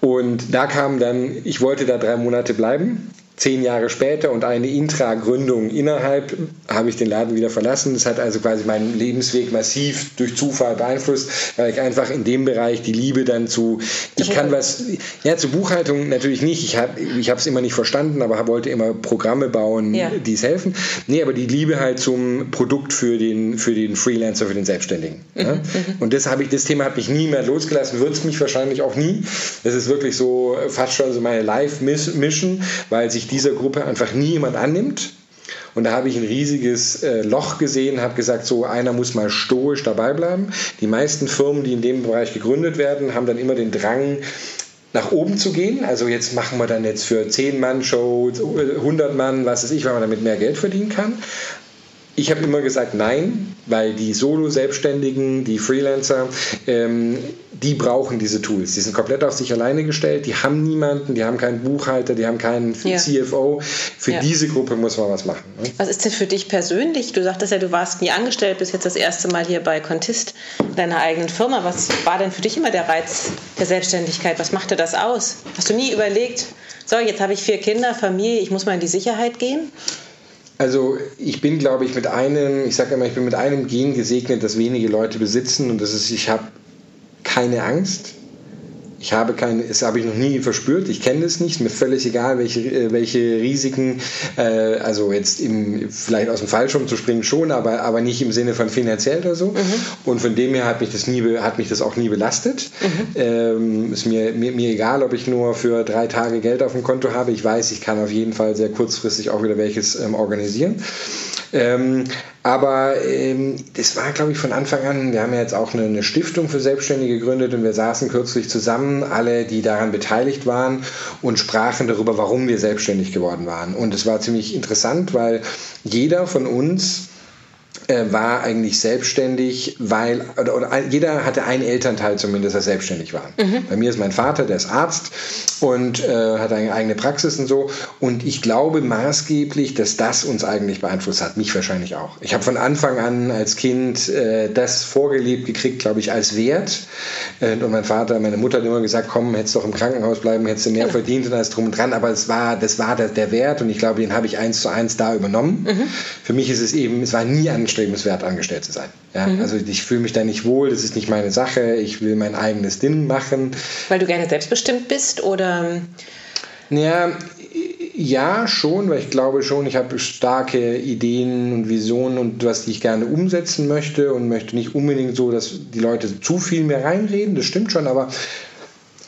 S3: Und da kam dann, ich wollte da drei Monate bleiben zehn Jahre später und eine Intra-Gründung innerhalb habe ich den Laden wieder verlassen. Das hat also quasi meinen Lebensweg massiv durch Zufall beeinflusst, weil ich einfach in dem Bereich die Liebe dann zu, ich kann was, ja, zur Buchhaltung natürlich nicht. Ich habe ich es immer nicht verstanden, aber wollte immer Programme bauen, ja. die es helfen. Nee, aber die Liebe halt zum Produkt für den, für den Freelancer, für den Selbstständigen. Ja? Mhm, mhm. Und das habe ich, das Thema hat mich nie mehr losgelassen, wird es mich wahrscheinlich auch nie. Das ist wirklich so fast schon so meine Live-Mission, weil sich dieser Gruppe einfach nie jemand annimmt. Und da habe ich ein riesiges äh, Loch gesehen, habe gesagt, so einer muss mal stoisch dabei bleiben. Die meisten Firmen, die in dem Bereich gegründet werden, haben dann immer den Drang, nach oben zu gehen. Also jetzt machen wir dann jetzt für 10 Mann Show, 100 Mann, was weiß ich, weil man damit mehr Geld verdienen kann. Ich habe immer gesagt nein, weil die Solo-Selbstständigen, die Freelancer, ähm, die brauchen diese Tools. Die sind komplett auf sich alleine gestellt, die haben niemanden, die haben keinen Buchhalter, die haben keinen ja. CFO. Für ja. diese Gruppe muss man was machen.
S2: Ne? Was ist denn für dich persönlich? Du sagtest ja, du warst nie angestellt, bist jetzt das erste Mal hier bei Contist, deiner eigenen Firma. Was war denn für dich immer der Reiz der Selbstständigkeit? Was machte das aus? Hast du nie überlegt, so, jetzt habe ich vier Kinder, Familie, ich muss mal in die Sicherheit gehen?
S3: Also ich bin, glaube ich, mit einem, ich sage immer, ich bin mit einem Gen gesegnet, das wenige Leute besitzen und das ist, ich habe keine Angst. Ich habe keine, das habe ich noch nie verspürt. Ich kenne es nicht. Mir völlig egal, welche, äh, welche Risiken, äh, also jetzt im, vielleicht aus dem Fallschirm zu springen schon, aber, aber nicht im Sinne von finanziell oder so. Mhm. Und von dem her hat mich das nie, hat mich das auch nie belastet. Mhm. Ähm, ist mir, mir, mir egal, ob ich nur für drei Tage Geld auf dem Konto habe. Ich weiß, ich kann auf jeden Fall sehr kurzfristig auch wieder welches ähm, organisieren. Ähm, aber ähm, das war, glaube ich, von Anfang an, wir haben ja jetzt auch eine, eine, Stiftung für Selbstständige gegründet und wir saßen kürzlich zusammen, alle, die daran beteiligt waren und sprachen darüber, warum wir selbstständig geworden waren. Und es war ziemlich interessant, weil jeder von uns äh, war eigentlich selbstständig, weil, oder, oder, jeder hatte einen Elternteil zumindest, der selbstständig war. Mhm. Bei mir ist mein Vater, der ist Arzt und äh, hat eine eigene Praxis und so. Und ich glaube maßgeblich, dass das uns eigentlich beeinflusst hat. Mich wahrscheinlich auch. Ich habe von Anfang an als Kind äh, das vorgelebt gekriegt, glaube ich, als Wert. Äh, und mein Vater, meine Mutter hat immer gesagt, komm, hättest doch im Krankenhaus bleiben, hättest du mehr verdient und alles drum und dran. Aber es war, das war der, der Wert und ich glaube, den habe ich eins zu eins da übernommen. Mhm. Für mich ist es eben, es war nie anstrebenswert, angestellt zu sein. Ja? Mhm. Also ich fühle mich da nicht wohl, das ist nicht meine Sache, ich will mein eigenes Ding machen.
S2: Weil du gerne selbstbestimmt bist oder?
S3: Ja, ja, schon, weil ich glaube schon, ich habe starke Ideen und Visionen und was, die ich gerne umsetzen möchte und möchte nicht unbedingt so, dass die Leute zu viel mehr reinreden, das stimmt schon, aber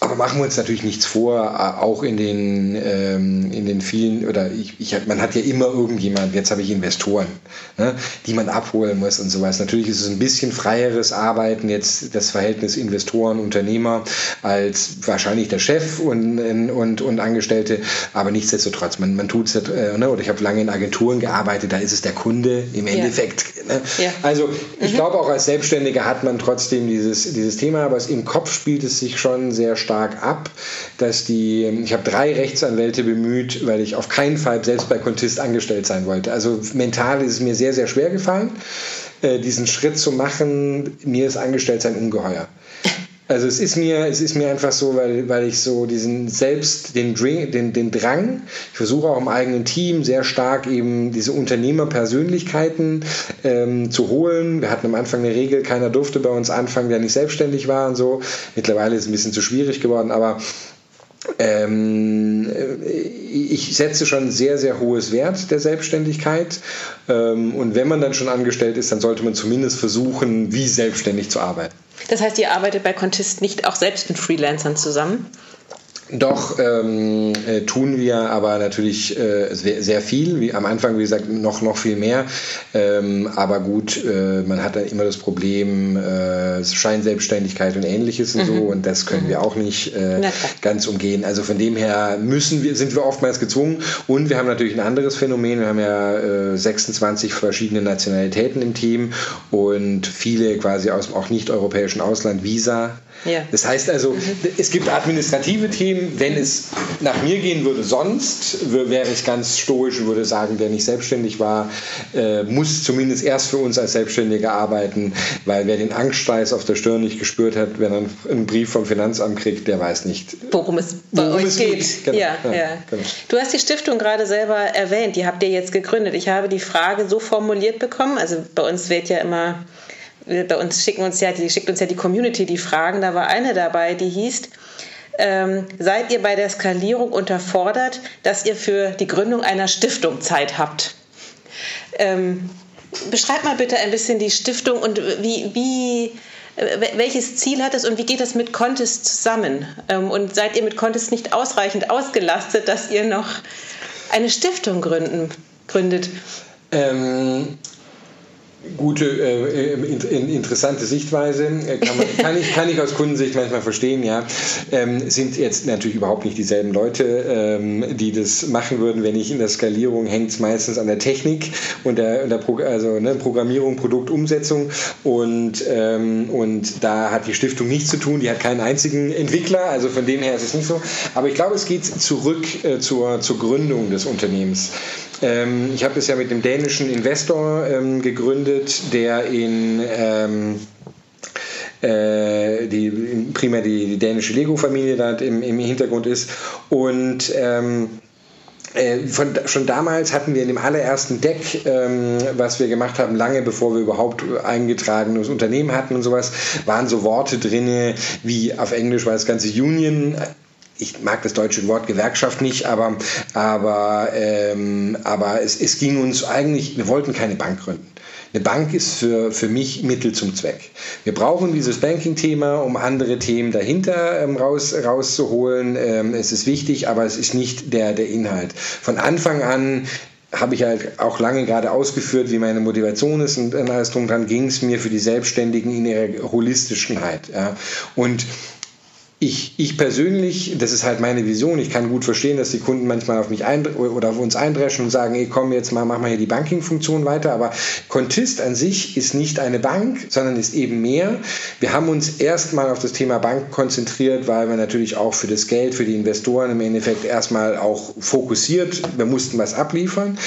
S3: aber machen wir uns natürlich nichts vor, äh, auch in den, ähm, in den vielen, oder ich, ich, man hat ja immer irgendjemand, jetzt habe ich Investoren, ne, die man abholen muss und sowas. Natürlich ist es ein bisschen freieres Arbeiten, jetzt das Verhältnis Investoren-Unternehmer als wahrscheinlich der Chef und, und, und Angestellte, aber nichtsdestotrotz, man, man tut es, äh, ne, oder ich habe lange in Agenturen gearbeitet, da ist es der Kunde im Endeffekt. Ja. Ne? Ja. Also ich mhm. glaube auch als Selbstständiger hat man trotzdem dieses, dieses Thema, aber es, im Kopf spielt es sich schon sehr stark stark ab, dass die, ich habe drei Rechtsanwälte bemüht, weil ich auf keinen Fall selbst bei Contist angestellt sein wollte. Also mental ist es mir sehr, sehr schwer gefallen, äh, diesen Schritt zu machen. Mir ist Angestelltsein ungeheuer. Also es ist mir, es ist mir einfach so, weil, weil ich so diesen selbst, den, Drang, den, den Drang, ich versuche auch im eigenen Team sehr stark eben diese Unternehmerpersönlichkeiten ähm, zu holen. Wir hatten am Anfang eine Regel, keiner durfte bei uns anfangen, der nicht selbstständig war und so. Mittlerweile ist es ein bisschen zu schwierig geworden, aber ähm, ich setze schon sehr, sehr hohes Wert der Selbstständigkeit. Ähm, und wenn man dann schon angestellt ist, dann sollte man zumindest versuchen, wie selbstständig zu arbeiten.
S2: Das heißt, ihr arbeitet bei Contist nicht auch selbst mit Freelancern zusammen?
S3: Doch, ähm, äh, tun wir aber natürlich äh, sehr, sehr, viel. Wie am Anfang, wie gesagt, noch, noch viel mehr. Ähm, aber gut, äh, man hat dann immer das Problem äh, Scheinselbstständigkeit und ähnliches und mhm. so. Und das können mhm. wir auch nicht äh, ganz umgehen. Also von dem her müssen wir, sind wir oftmals gezwungen. Und wir haben natürlich ein anderes Phänomen. Wir haben ja 26 äh, verschiedene Nationalitäten im Team und viele quasi aus dem auch nicht europäischen Ausland Visa ja. Das heißt also, mhm. es gibt administrative Themen. Wenn es nach mir gehen würde, sonst wäre ich ganz stoisch und würde sagen, wer nicht selbstständig war, äh, muss zumindest erst für uns als Selbstständiger arbeiten, weil wer den Angststeiß auf der Stirn nicht gespürt hat, wenn er einen Brief vom Finanzamt kriegt, der weiß nicht,
S2: worum es bei worum euch es geht. Genau. Ja, ja. ja genau. Du hast die Stiftung gerade selber erwähnt, die habt ihr jetzt gegründet. Ich habe die Frage so formuliert bekommen, also bei uns wird ja immer bei uns schicken uns ja die, schickt uns ja die Community die Fragen. Da war eine dabei, die hieß, ähm, seid ihr bei der Skalierung unterfordert, dass ihr für die Gründung einer Stiftung Zeit habt? Ähm, beschreib mal bitte ein bisschen die Stiftung und wie, wie äh, welches Ziel hat es und wie geht das mit Contest zusammen? Ähm, und seid ihr mit Contest nicht ausreichend ausgelastet, dass ihr noch eine Stiftung gründen, gründet?
S3: Ähm, gute, äh, äh interessante Sichtweise. Äh, kann, man, kann, ich, kann ich aus Kundensicht manchmal verstehen, ja. Ähm, sind jetzt natürlich überhaupt nicht dieselben Leute, ähm, die das machen würden, wenn ich in der Skalierung hängt es meistens an der Technik und der, der Pro also, ne, Programmierung, Produktumsetzung und, ähm, und da hat die Stiftung nichts zu tun, die hat keinen einzigen Entwickler, also von dem her ist es nicht so. Aber ich glaube, es geht zurück äh, zur, zur Gründung des Unternehmens. Ähm, ich habe es ja mit dem dänischen Investor ähm, gegründet, der in ähm, äh, die primär die, die dänische Lego-Familie da im, im Hintergrund ist und ähm, äh, von, schon damals hatten wir in dem allerersten Deck, ähm, was wir gemacht haben, lange bevor wir überhaupt eingetragenes Unternehmen hatten und sowas, waren so Worte drin, wie auf Englisch war das ganze Union, ich mag das deutsche Wort Gewerkschaft nicht, aber, aber, ähm, aber es, es ging uns eigentlich, wir wollten keine Bank gründen. Eine Bank ist für, für mich Mittel zum Zweck. Wir brauchen dieses Banking-Thema, um andere Themen dahinter ähm, raus, rauszuholen. Ähm, es ist wichtig, aber es ist nicht der, der Inhalt. Von Anfang an habe ich halt auch lange gerade ausgeführt, wie meine Motivation ist und alles drum dran ging es mir für die Selbstständigen in ihrer Holistischkeit. Ja. Und ich, ich persönlich, das ist halt meine Vision, ich kann gut verstehen, dass die Kunden manchmal auf mich oder auf uns eindreschen und sagen, ey, komm jetzt mal, mach mal hier die Banking-Funktion weiter, aber Contist an sich ist nicht eine Bank, sondern ist eben mehr. Wir haben uns erstmal auf das Thema Bank konzentriert, weil wir natürlich auch für das Geld, für die Investoren im Endeffekt erstmal auch fokussiert, wir mussten was abliefern.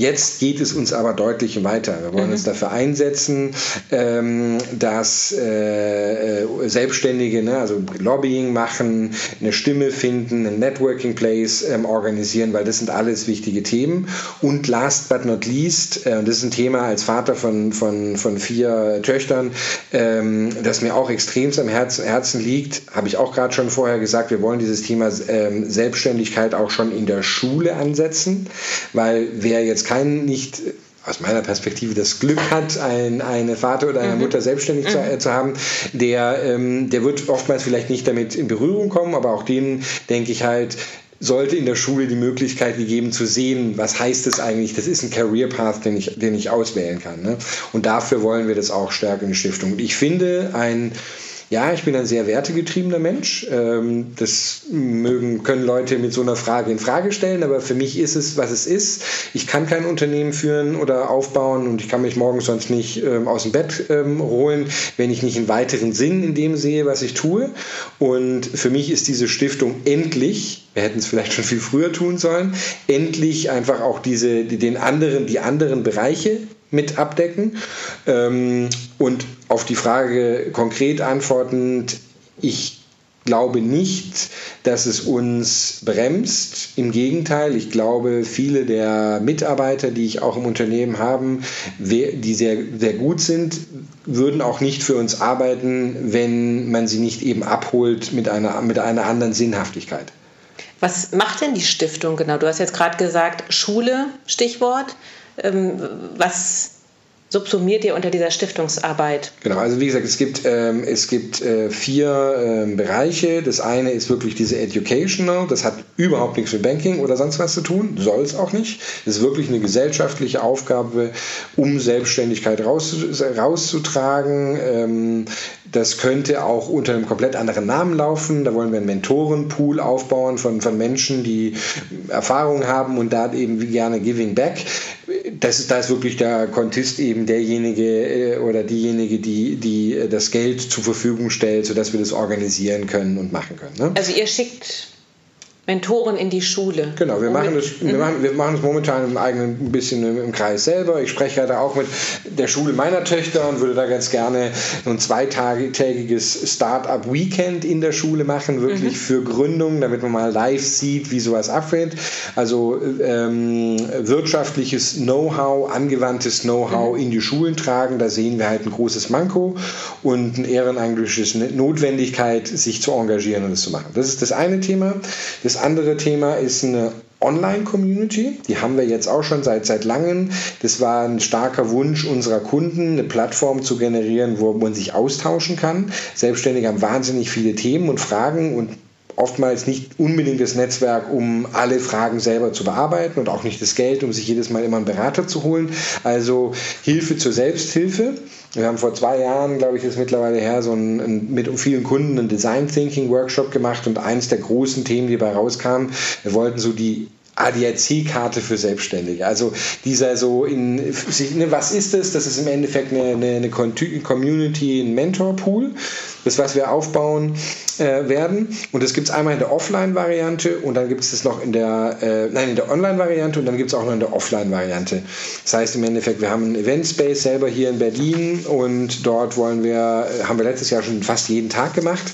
S3: Jetzt geht es uns aber deutlich weiter. Wir wollen mhm. uns dafür einsetzen, ähm, dass äh, äh, Selbstständige, ne, also Lobbying machen, eine Stimme finden, einen Networking Place ähm, organisieren, weil das sind alles wichtige Themen. Und last but not least, äh, das ist ein Thema als Vater von, von, von vier Töchtern, ähm, das mir auch extremst am Herzen, Herzen liegt, habe ich auch gerade schon vorher gesagt, wir wollen dieses Thema ähm, Selbstständigkeit auch schon in der Schule ansetzen, weil wer jetzt kein nicht aus meiner Perspektive das Glück hat, ein, eine Vater oder eine mhm. Mutter selbstständig mhm. zu, äh, zu, haben, der, ähm, der wird oftmals vielleicht nicht damit in Berührung kommen, aber auch denen denke ich halt, sollte in der Schule die Möglichkeit gegeben zu sehen, was heißt es eigentlich, das ist ein Career Path, den ich, den ich auswählen kann. Ne? Und dafür wollen wir das auch stärken in der Stiftung. Und ich finde, ein ja, ich bin ein sehr wertegetriebener Mensch. Ähm, das mögen, können Leute mit so einer Frage in Frage stellen, aber für mich ist es, was es ist. Ich kann kein Unternehmen führen oder aufbauen und ich kann mich morgens sonst nicht ähm, aus dem Bett ähm, holen, wenn ich nicht einen weiteren Sinn in dem sehe, was ich tue. Und für mich ist diese Stiftung endlich wir hätten es vielleicht schon viel früher tun sollen, endlich einfach auch diese, den anderen, die anderen Bereiche mit abdecken. Ähm, und auf die Frage konkret antwortend, ich glaube nicht, dass es uns bremst. Im Gegenteil, ich glaube, viele der Mitarbeiter, die ich auch im Unternehmen habe, die sehr, sehr gut sind, würden auch nicht für uns arbeiten, wenn man sie nicht eben abholt mit einer, mit einer anderen Sinnhaftigkeit.
S2: Was macht denn die Stiftung genau? Du hast jetzt gerade gesagt, Schule, Stichwort. Ähm, was subsumiert ihr unter dieser Stiftungsarbeit?
S3: Genau, also wie gesagt, es gibt, ähm, es gibt äh, vier ähm, Bereiche. Das eine ist wirklich diese Educational, das hat überhaupt nichts mit Banking oder sonst was zu tun, soll es auch nicht. Das ist wirklich eine gesellschaftliche Aufgabe, um Selbstständigkeit raus, rauszutragen. Ähm, das könnte auch unter einem komplett anderen Namen laufen. Da wollen wir einen Mentorenpool aufbauen von, von Menschen, die Erfahrung haben und da eben gerne Giving Back. Das ist, da ist wirklich der Kontist eben derjenige äh, oder diejenige, die, die äh, das Geld zur Verfügung stellt, sodass wir das organisieren können und machen können. Ne?
S2: Also ihr schickt Mentoren in die Schule.
S3: Genau, wir machen, das, wir, mhm. machen, wir machen das momentan im eigenen ein bisschen im, im Kreis selber. Ich spreche da auch mit der Schule meiner Töchter und würde da ganz gerne so ein zweitägiges Start-up-Weekend in der Schule machen, wirklich mhm. für Gründung, damit man mal live sieht, wie sowas abfällt. Also ähm, wirtschaftliches Know-how, angewandtes Know-how mhm. in die Schulen tragen. Da sehen wir halt ein großes Manko und eine ehrenamtliche Notwendigkeit, sich zu engagieren und es zu machen. Das ist das eine Thema. Das andere Thema ist eine Online-Community. Die haben wir jetzt auch schon seit, seit langem. Das war ein starker Wunsch unserer Kunden, eine Plattform zu generieren, wo man sich austauschen kann. Selbstständige haben wahnsinnig viele Themen und Fragen und oftmals nicht unbedingt das Netzwerk, um alle Fragen selber zu bearbeiten und auch nicht das Geld, um sich jedes Mal immer einen Berater zu holen. Also Hilfe zur Selbsthilfe. Wir haben vor zwei Jahren, glaube ich, ist mittlerweile her, so ein, ein, mit vielen Kunden einen Design Thinking Workshop gemacht und eins der großen Themen, die dabei rauskamen, wir wollten so die ADAC-Karte für Selbstständige. Also dieser so in, ne, was ist das? Das ist im Endeffekt eine, eine, eine Community, ein Mentor-Pool das was wir aufbauen äh, werden. Und das gibt es einmal in der Offline-Variante und dann gibt es das noch in der, äh, nein, in der Online-Variante und dann gibt es auch noch in der Offline-Variante. Das heißt im Endeffekt, wir haben einen Event-Space selber hier in Berlin und dort wollen wir, äh, haben wir letztes Jahr schon fast jeden Tag gemacht.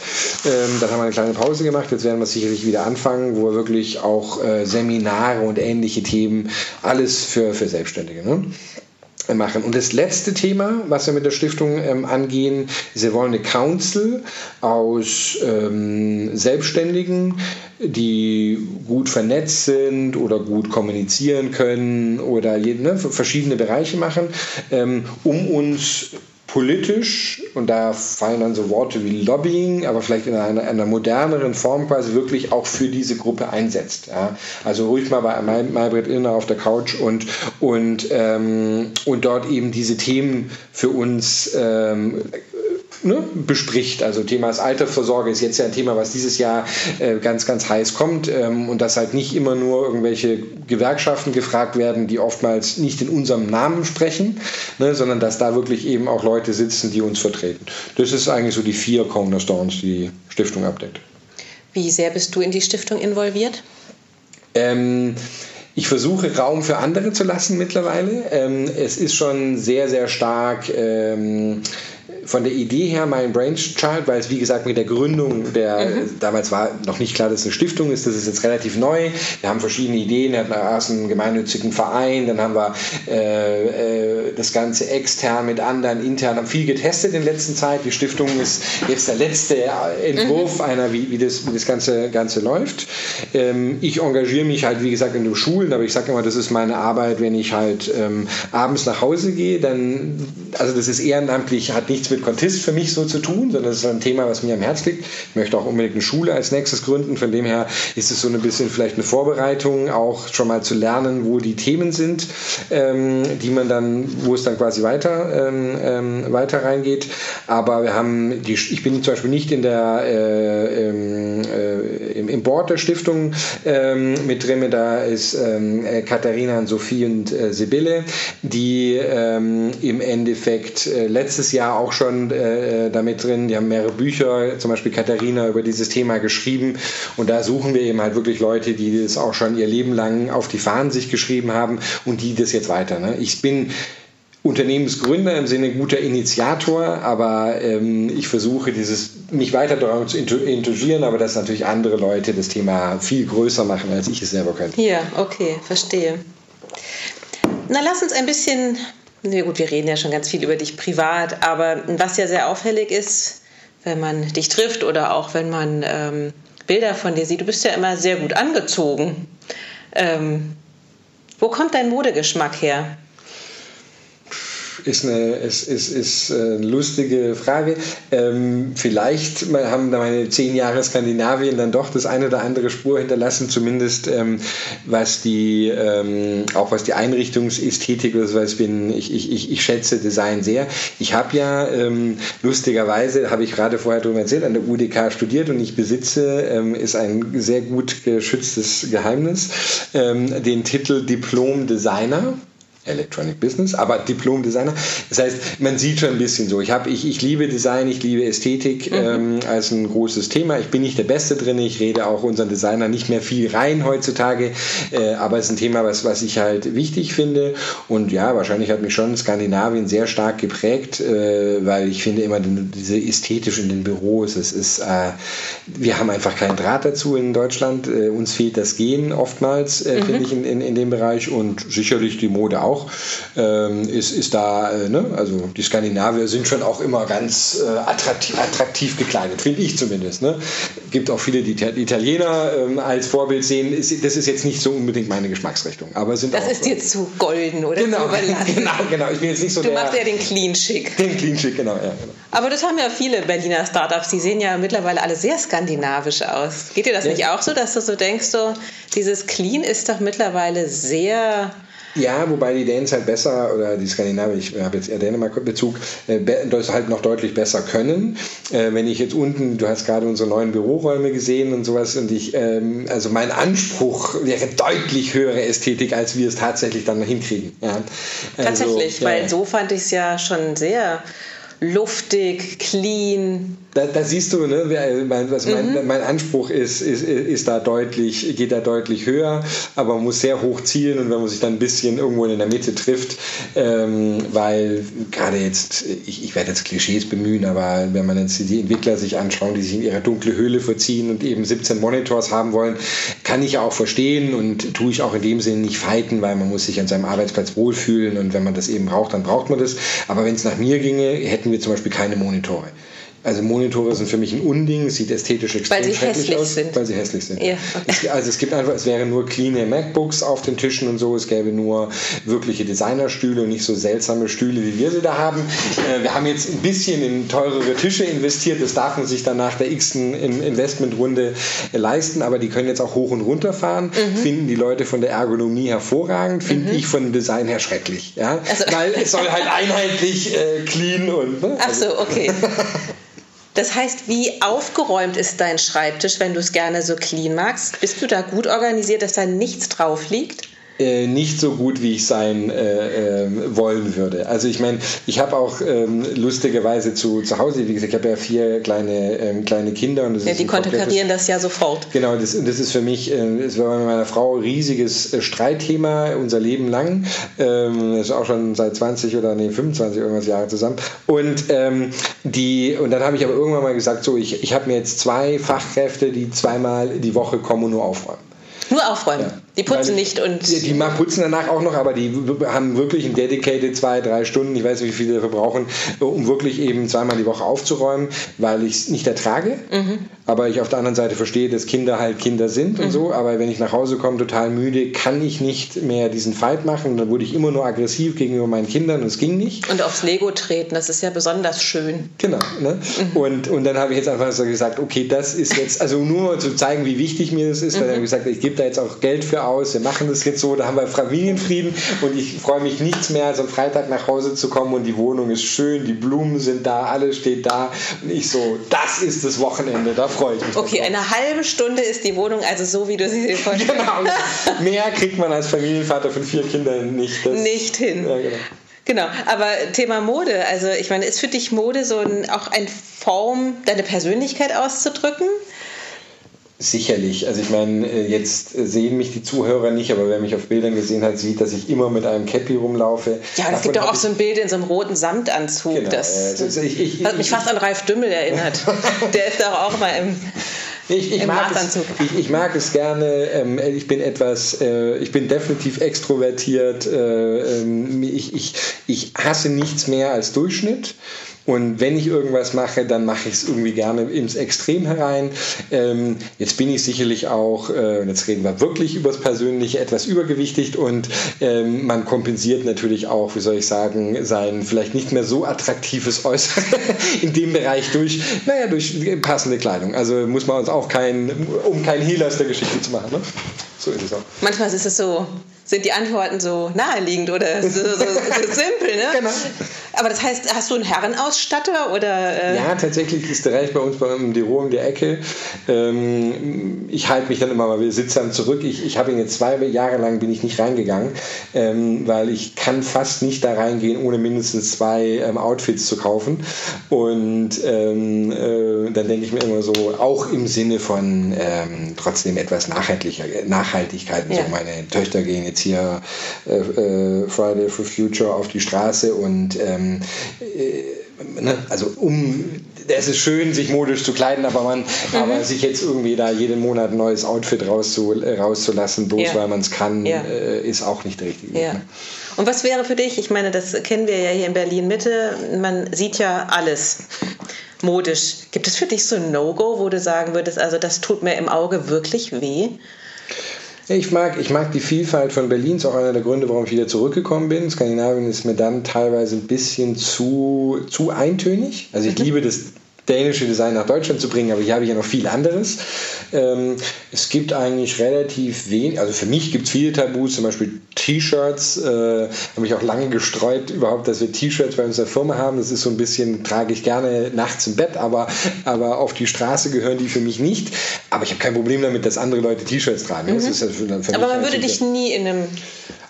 S3: Ähm, dann haben wir eine kleine Pause gemacht. Jetzt werden wir sicherlich wieder anfangen, wo wir wirklich auch äh, Seminare und ähnliche Themen, alles für, für Selbstständige. Ne? Machen. Und das letzte Thema, was wir mit der Stiftung ähm, angehen, ist, wir wollen eine Council aus ähm, Selbstständigen, die gut vernetzt sind oder gut kommunizieren können oder ne, verschiedene Bereiche machen, ähm, um uns politisch, und da fallen dann so Worte wie Lobbying, aber vielleicht in einer, einer moderneren Form quasi wirklich auch für diese Gruppe einsetzt. Ja? Also ruhig mal bei Maybrit Illner auf der Couch und, und, ähm, und dort eben diese Themen für uns ähm, ne, bespricht. Also Thema Altersvorsorge ist jetzt ja ein Thema, was dieses Jahr äh, ganz, ganz heiß kommt ähm, und dass halt nicht immer nur irgendwelche Gewerkschaften gefragt werden, die oftmals nicht in unserem Namen sprechen, ne, sondern dass da wirklich eben auch Leute sitzen, die uns vertreten. Das ist eigentlich so die vier Cornerstones, die die Stiftung abdeckt.
S2: Wie sehr bist du in die Stiftung involviert?
S3: Ähm, ich versuche Raum für andere zu lassen mittlerweile. Ähm, es ist schon sehr, sehr stark ähm, von der Idee her mein Brainchild, weil es wie gesagt mit der Gründung der, mhm. damals war noch nicht klar, dass es eine Stiftung ist, das ist jetzt relativ neu. Wir haben verschiedene Ideen, wir hatten erst einen gemeinnützigen Verein, dann haben wir äh, äh, das Ganze extern mit anderen, intern, haben viel getestet in letzter Zeit. Die Stiftung ist jetzt der letzte Entwurf mhm. einer, wie, wie, das, wie das Ganze, Ganze läuft. Ähm, ich engagiere mich halt, wie gesagt, in den Schulen, aber ich sage immer, das ist meine Arbeit, wenn ich halt ähm, abends nach Hause gehe, dann, also das ist ehrenamtlich, hat nichts mit mit Contist für mich so zu tun, sondern es ist ein Thema, was mir am Herz liegt. Ich möchte auch unbedingt eine Schule als nächstes gründen. Von dem her ist es so ein bisschen vielleicht eine Vorbereitung, auch schon mal zu lernen, wo die Themen sind, ähm, die man dann, wo es dann quasi weiter, ähm, ähm weiter reingeht. Aber wir haben die, ich bin zum Beispiel nicht in der äh, ähm, äh, im, im Board der Stiftung ähm, mit drin. Da ist ähm, äh, Katharina und Sophie und äh, Sibylle, die im Endeffekt äh, letztes Jahr auch schon schon äh, damit drin. Die haben mehrere Bücher, zum Beispiel Katharina, über dieses Thema geschrieben. Und da suchen wir eben halt wirklich Leute, die das auch schon ihr Leben lang auf die Fahnen sich geschrieben haben und die das jetzt weiter. Ne? Ich bin Unternehmensgründer im Sinne guter Initiator, aber ähm, ich versuche dieses mich weiter daran zu engagieren, aber dass natürlich andere Leute das Thema viel größer machen, als ich es selber könnte.
S2: Ja, okay, verstehe. Na, lass uns ein bisschen ja gut, wir reden ja schon ganz viel über dich privat, aber was ja sehr auffällig ist, wenn man dich trifft oder auch wenn man ähm, Bilder von dir sieht, du bist ja immer sehr gut angezogen. Ähm, wo kommt dein Modegeschmack her?
S3: Ist eine, ist, ist, ist eine lustige Frage. Ähm, vielleicht haben da meine zehn Jahre Skandinavien dann doch das eine oder andere Spur hinterlassen, zumindest ähm, was die, ähm, auch was die Einrichtungsästhetik oder so ich bin, ich, ich, ich schätze Design sehr. Ich habe ja ähm, lustigerweise, habe ich gerade vorher darüber erzählt, an der UDK studiert und ich besitze, ähm, ist ein sehr gut geschütztes Geheimnis, ähm, den Titel Diplom Designer. Electronic Business, aber Diplom-Designer. Das heißt, man sieht schon ein bisschen so. Ich, hab, ich, ich liebe Design, ich liebe Ästhetik mhm. ähm, als ein großes Thema. Ich bin nicht der Beste drin, ich rede auch unseren Designer nicht mehr viel rein heutzutage, äh, aber es ist ein Thema, was, was ich halt wichtig finde. Und ja, wahrscheinlich hat mich schon Skandinavien sehr stark geprägt, äh, weil ich finde immer diese ästhetisch in den Büros, es ist, äh, wir haben einfach keinen Draht dazu in Deutschland. Äh, uns fehlt das Gehen oftmals, äh, mhm. finde ich, in, in, in dem Bereich und sicherlich die Mode auch auch, ähm, ist, ist da, äh, ne? also die Skandinavier sind schon auch immer ganz äh, attraktiv, attraktiv, gekleidet, finde ich zumindest. Ne? Gibt auch viele, die Italiener ähm, als Vorbild sehen. Ist, das ist jetzt nicht so unbedingt meine Geschmacksrichtung. Aber sind
S2: das ist dir zu golden oder
S3: genau, genau, genau. Ich bin jetzt nicht so
S2: du
S3: der,
S2: machst ja den Clean Schick.
S3: Den Clean Schick, genau, ja, genau.
S2: Aber das haben ja viele Berliner Startups. Die sehen ja mittlerweile alle sehr skandinavisch aus. Geht dir das ja. nicht auch so, dass du so denkst, so dieses Clean ist doch mittlerweile sehr
S3: ja, wobei die Dänen halt besser, oder die Skandinavier, ich habe jetzt eher Dänemark-Bezug, äh, das halt noch deutlich besser können. Äh, wenn ich jetzt unten, du hast gerade unsere neuen Büroräume gesehen und sowas, und ich, ähm, also mein Anspruch wäre deutlich höhere Ästhetik, als wir es tatsächlich dann hinkriegen. Ja.
S2: Also, tatsächlich, ja. weil so fand ich es ja schon sehr luftig, clean.
S3: Da, da siehst du, ne, was mein, mhm. mein Anspruch ist, ist, ist da deutlich, geht da deutlich höher, aber man muss sehr hoch zielen und wenn man sich dann ein bisschen irgendwo in der Mitte trifft, ähm, weil gerade jetzt, ich, ich werde jetzt Klischees bemühen, aber wenn man jetzt die Entwickler sich anschauen, die sich in ihre dunkle Höhle verziehen und eben 17 Monitors haben wollen, kann ich auch verstehen und tue ich auch in dem Sinne nicht fighten, weil man muss sich an seinem Arbeitsplatz wohlfühlen und wenn man das eben braucht, dann braucht man das. Aber wenn es nach mir ginge, hätten wir zum Beispiel keine Monitore. Also Monitore sind für mich ein Unding, sieht ästhetisch extrem
S2: weil sie hässlich
S3: aus,
S2: sind.
S3: Weil sie hässlich sind. Ja, okay. also es gibt einfach, es wären nur cleane MacBooks auf den Tischen und so, es gäbe nur wirkliche Designerstühle und nicht so seltsame Stühle, wie wir sie da haben. Äh, wir haben jetzt ein bisschen in teurere Tische investiert, das darf man sich dann nach der x-ten Investmentrunde leisten, aber die können jetzt auch hoch und runter fahren, mhm. finden die Leute von der Ergonomie hervorragend, finde mhm. ich von dem Design her schrecklich. Ja? Also. Weil es soll halt einheitlich äh, clean und...
S2: Ne? Ach so, okay. Das heißt, wie aufgeräumt ist dein Schreibtisch, wenn du es gerne so clean magst? Bist du da gut organisiert, dass da nichts drauf liegt?
S3: Äh, nicht so gut, wie ich sein äh, äh, wollen würde. Also ich meine, ich habe auch ähm, lustigerweise zu, zu Hause, wie gesagt, ich habe ja vier kleine, ähm, kleine Kinder. Und
S2: das ja, ist die konterkarieren das ja sofort.
S3: Genau, das, das ist für mich, äh, das war mit meiner Frau ein riesiges äh, Streitthema unser Leben lang. Ähm, das ist auch schon seit 20 oder nee, 25 irgendwas Jahre zusammen. Und, ähm, die, und dann habe ich aber irgendwann mal gesagt, so, ich, ich habe mir jetzt zwei Fachkräfte, die zweimal die Woche kommen und nur aufräumen.
S2: Nur aufräumen. Ja. Die putzen Weil, nicht und.
S3: Die, die putzen danach auch noch, aber die haben wirklich ein dedicated zwei, drei Stunden, ich weiß nicht, wie viele dafür brauchen, um wirklich eben zweimal die Woche aufzuräumen, weil ich es nicht ertrage. Mhm. Aber ich auf der anderen Seite verstehe, dass Kinder halt Kinder sind und mhm. so. Aber wenn ich nach Hause komme, total müde, kann ich nicht mehr diesen Fight machen. Und dann wurde ich immer nur aggressiv gegenüber meinen Kindern und es ging nicht.
S2: Und aufs Lego treten, das ist ja besonders schön.
S3: Genau. Ne? Mhm. Und, und dann habe ich jetzt einfach so gesagt, okay, das ist jetzt, also nur zu zeigen, wie wichtig mir das ist, weil mhm. ich gesagt ich gebe da jetzt auch Geld für aus, wir machen das jetzt so, da haben wir Familienfrieden und ich freue mich nichts mehr, als am Freitag nach Hause zu kommen und die Wohnung ist schön, die Blumen sind da, alles steht da und ich so, das ist das Wochenende, da freue ich mich.
S2: Okay, eine halbe Stunde ist die Wohnung also so, wie du sie dir vorstellst.
S3: Genau, mehr kriegt man als Familienvater von vier Kindern nicht.
S2: Das, nicht hin. Ja, genau. Genau, aber Thema Mode, also ich meine, ist für dich Mode so ein, auch eine Form, deine Persönlichkeit auszudrücken?
S3: Sicherlich. Also ich meine, äh, jetzt sehen mich die Zuhörer nicht, aber wer mich auf Bildern gesehen hat, sieht, dass ich immer mit einem Cappy rumlaufe.
S2: Ja, es gibt doch auch so ein Bild in so einem roten Samtanzug. Genau, das also ich, ich, hat mich fast an Ralf Dümmel erinnert. Der ist doch auch mal im
S3: ich, ich, mag es, ich, ich, mag es gerne. Ähm, ich bin etwas, äh, ich bin definitiv extrovertiert. Äh, ähm, ich, ich, ich hasse nichts mehr als Durchschnitt. Und wenn ich irgendwas mache, dann mache ich es irgendwie gerne ins Extrem herein. Ähm, jetzt bin ich sicherlich auch, äh, jetzt reden wir wirklich über das Persönliche, etwas übergewichtig und ähm, man kompensiert natürlich auch, wie soll ich sagen, sein vielleicht nicht mehr so attraktives Äußere in dem Bereich durch, naja, durch passende Kleidung. Also muss man uns auch kein, um kein Heal aus der Geschichte zu machen. Ne?
S2: So ist es auch. Manchmal ist es so, sind die Antworten so naheliegend oder so, so, so simpel, ne? Genau. Aber das heißt, hast du einen Herrenausstatter oder?
S3: Äh? Ja, tatsächlich ist der Reich bei uns beim Büro um die Ecke. Ähm, ich halte mich dann immer mal sitzend zurück. Ich, ich habe ihn jetzt zwei Jahre lang bin ich nicht reingegangen, ähm, weil ich kann fast nicht da reingehen, ohne mindestens zwei ähm, Outfits zu kaufen. Und ähm, äh, dann denke ich mir immer so, auch im Sinne von ähm, trotzdem etwas nachhaltiger, Nachhaltigkeit. Ja. So meine Töchter gehen jetzt hier äh, äh, Friday for Future auf die Straße und ähm, ähm, äh, ne, also um, es ist schön, sich modisch zu kleiden, aber man, mhm. aber sich jetzt irgendwie da jeden Monat ein neues Outfit rauszu, rauszulassen, bloß ja. weil man es kann, ja. äh, ist auch nicht der richtige
S2: ja. Ne? Und was wäre für dich, ich meine, das kennen wir ja hier in Berlin Mitte, man sieht ja alles modisch. Gibt es für dich so ein No-Go, wo du sagen würdest, also das tut mir im Auge wirklich weh?
S3: Ich mag, ich mag die Vielfalt von Berlin, ist auch einer der Gründe, warum ich wieder zurückgekommen bin. Skandinavien ist mir dann teilweise ein bisschen zu, zu eintönig. Also ich mhm. liebe das dänische Design nach Deutschland zu bringen, aber hier habe ich ja noch viel anderes. Ähm, es gibt eigentlich relativ wenig, also für mich gibt es viele Tabus, zum Beispiel T-Shirts. Äh, habe ich auch lange gestreut, überhaupt, dass wir T-Shirts bei unserer Firma haben. Das ist so ein bisschen, trage ich gerne nachts im Bett, aber, aber auf die Straße gehören die für mich nicht. Aber ich habe kein Problem damit, dass andere Leute T-Shirts tragen. Mhm.
S2: Für, für aber man würde dich nie in einem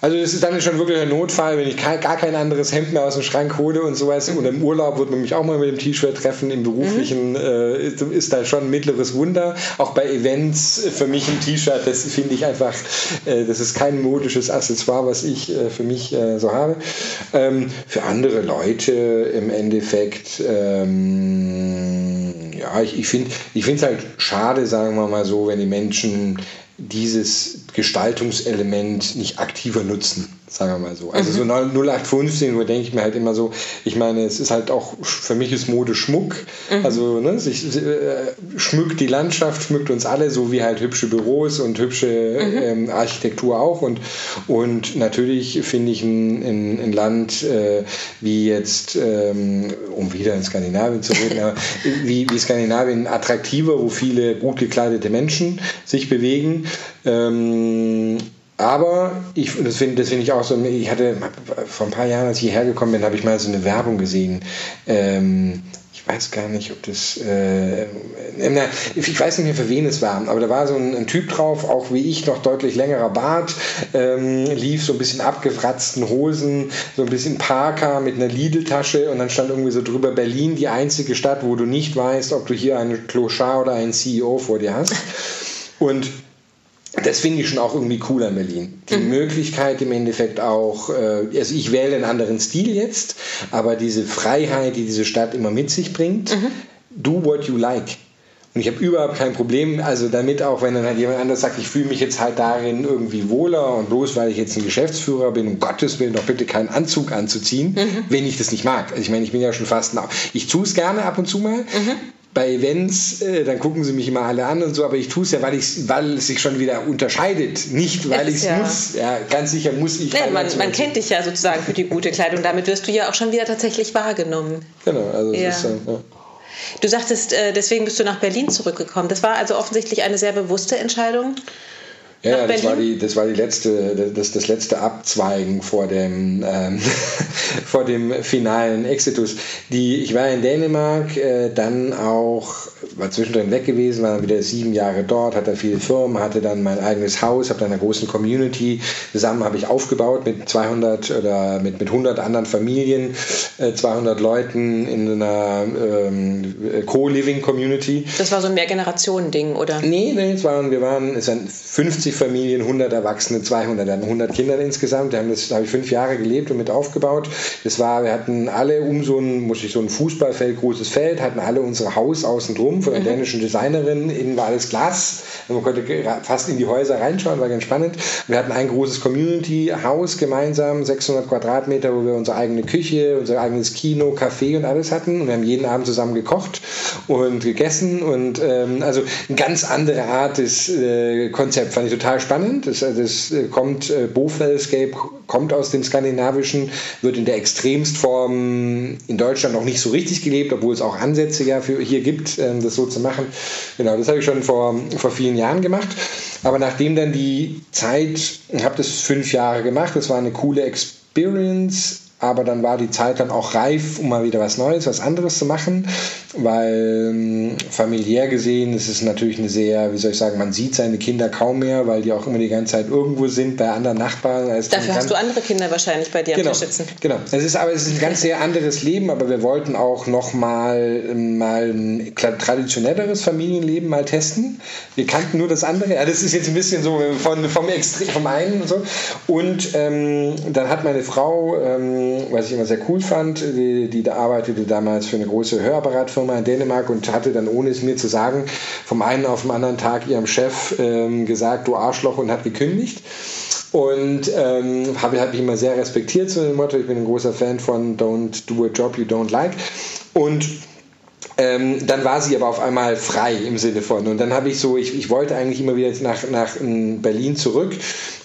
S3: also das ist dann schon wirklich ein Notfall, wenn ich gar kein anderes Hemd mehr aus dem Schrank hole und sowas. Mhm. Und im Urlaub wird man mich auch mal mit dem T-Shirt treffen. Im beruflichen mhm. äh, ist, ist da schon ein mittleres Wunder. Auch bei Events äh, für mich ein T-Shirt, das finde ich einfach, äh, das ist kein modisches Accessoire, was ich äh, für mich äh, so habe. Ähm, für andere Leute im Endeffekt, ähm, ja, ich, ich finde es halt schade, sagen wir mal so, wenn die Menschen dieses Gestaltungselement nicht aktiver nutzen sagen wir mal so. Also so 0815 Uhr denke ich mir halt immer so, ich meine, es ist halt auch, für mich ist Mode Schmuck. Mhm. Also ne, sich, äh, schmückt die Landschaft, schmückt uns alle, so wie halt hübsche Büros und hübsche mhm. ähm, Architektur auch. Und, und natürlich finde ich ein, ein, ein Land äh, wie jetzt, ähm, um wieder in Skandinavien zu reden, wie, wie Skandinavien attraktiver, wo viele gut gekleidete Menschen sich bewegen. Ähm, aber ich, das finde das find ich auch so, ich hatte vor ein paar Jahren, als ich hierher gekommen bin, habe ich mal so eine Werbung gesehen. Ähm, ich weiß gar nicht, ob das, äh, äh, ich weiß nicht mehr, für wen es war, aber da war so ein, ein Typ drauf, auch wie ich, noch deutlich längerer Bart, ähm, lief so ein bisschen abgefratzten Hosen, so ein bisschen Parker mit einer Lidl-Tasche und dann stand irgendwie so drüber Berlin, die einzige Stadt, wo du nicht weißt, ob du hier einen Clochard oder einen CEO vor dir hast. Und das finde ich schon auch irgendwie cool an Berlin. Die mhm. Möglichkeit im Endeffekt auch, äh, also ich wähle einen anderen Stil jetzt, aber diese Freiheit, die diese Stadt immer mit sich bringt, mhm. do what you like. Und ich habe überhaupt kein Problem, also damit auch, wenn dann halt jemand anders sagt, ich fühle mich jetzt halt darin irgendwie wohler und bloß weil ich jetzt ein Geschäftsführer bin, um Gottes Willen doch bitte keinen Anzug anzuziehen, mhm. wenn ich das nicht mag. Also ich meine, ich bin ja schon fast, ich tue es gerne ab und zu mal, mhm bei Events, äh, dann gucken sie mich immer alle an und so, aber ich tue es ja, weil, weil es sich schon wieder unterscheidet, nicht weil ich es ja. muss. Ja, ganz sicher muss ich.
S2: Ja, man, man kennt dich ja sozusagen für die gute Kleidung, damit wirst du ja auch schon wieder tatsächlich wahrgenommen.
S3: Genau, also ja.
S2: ist dann, ja. Du sagtest, äh, deswegen bist du nach Berlin zurückgekommen. Das war also offensichtlich eine sehr bewusste Entscheidung.
S3: Ja, das war, die, das war die letzte, das, das letzte Abzweigen vor dem, ähm, vor dem finalen Exitus. Die, ich war in Dänemark, äh, dann auch, war zwischendrin weg gewesen, war wieder sieben Jahre dort, hatte viele Firmen, hatte dann mein eigenes Haus, habe dann eine große Community zusammen habe ich aufgebaut mit 200 oder mit, mit 100 anderen Familien, äh, 200 Leuten in einer ähm, Co-Living Community.
S2: Das war so ein Mehrgenerationen-Ding, oder?
S3: Nee, nee, es waren, wir waren, es waren 50 Familien, 100 Erwachsene, 200, dann 100 Kinder insgesamt. Wir haben das, da habe ich fünf Jahre gelebt und mit aufgebaut. Das war, wir hatten alle um so ein, muss ich so ein Fußballfeld, großes Feld, hatten alle unser Haus außen drum von einer mhm. dänischen Designerin. Innen war alles Glas. Man konnte fast in die Häuser reinschauen, war ganz spannend. Wir hatten ein großes Community-Haus gemeinsam, 600 Quadratmeter, wo wir unsere eigene Küche, unser eigenes Kino, Café und alles hatten. Und wir haben jeden Abend zusammen gekocht und gegessen und ähm, also eine ganz andere Art des äh, Konzept fand ich total spannend. Das, das kommt, äh, Bofelscape kommt aus dem Skandinavischen, wird in der Extremstform in Deutschland noch nicht so richtig gelebt, obwohl es auch Ansätze ja für hier gibt, äh, das so zu machen. Genau, das habe ich schon vor, vor vielen Jahren gemacht. Aber nachdem dann die Zeit, ich habe das fünf Jahre gemacht, das war eine coole Experience, aber dann war die Zeit dann auch reif, um mal wieder was Neues, was anderes zu machen, weil ähm, familiär gesehen ist es natürlich eine sehr, wie soll ich sagen, man sieht seine Kinder kaum mehr, weil die auch immer die ganze Zeit irgendwo sind bei anderen Nachbarn.
S2: Dafür hast du andere Kinder wahrscheinlich bei dir
S3: genau,
S2: am Tisch sitzen.
S3: Genau, es ist aber es ist ein ganz sehr anderes Leben, aber wir wollten auch noch mal, mal ein traditionelleres Familienleben mal testen. Wir kannten nur das andere, ja, das ist jetzt ein bisschen so von, vom Extrem, vom einen und so. Und ähm, dann hat meine Frau ähm, was ich immer sehr cool fand, die, die arbeitete damals für eine große Hörapparatfirma in Dänemark und hatte dann, ohne es mir zu sagen, vom einen auf den anderen Tag ihrem Chef ähm, gesagt, du Arschloch, und hat gekündigt. Und ähm, habe hab ich immer sehr respektiert zu dem Motto, ich bin ein großer Fan von Don't do a job you don't like. Und ähm, dann war sie aber auf einmal frei im Sinne von. Und dann habe ich so, ich, ich wollte eigentlich immer wieder nach, nach Berlin zurück.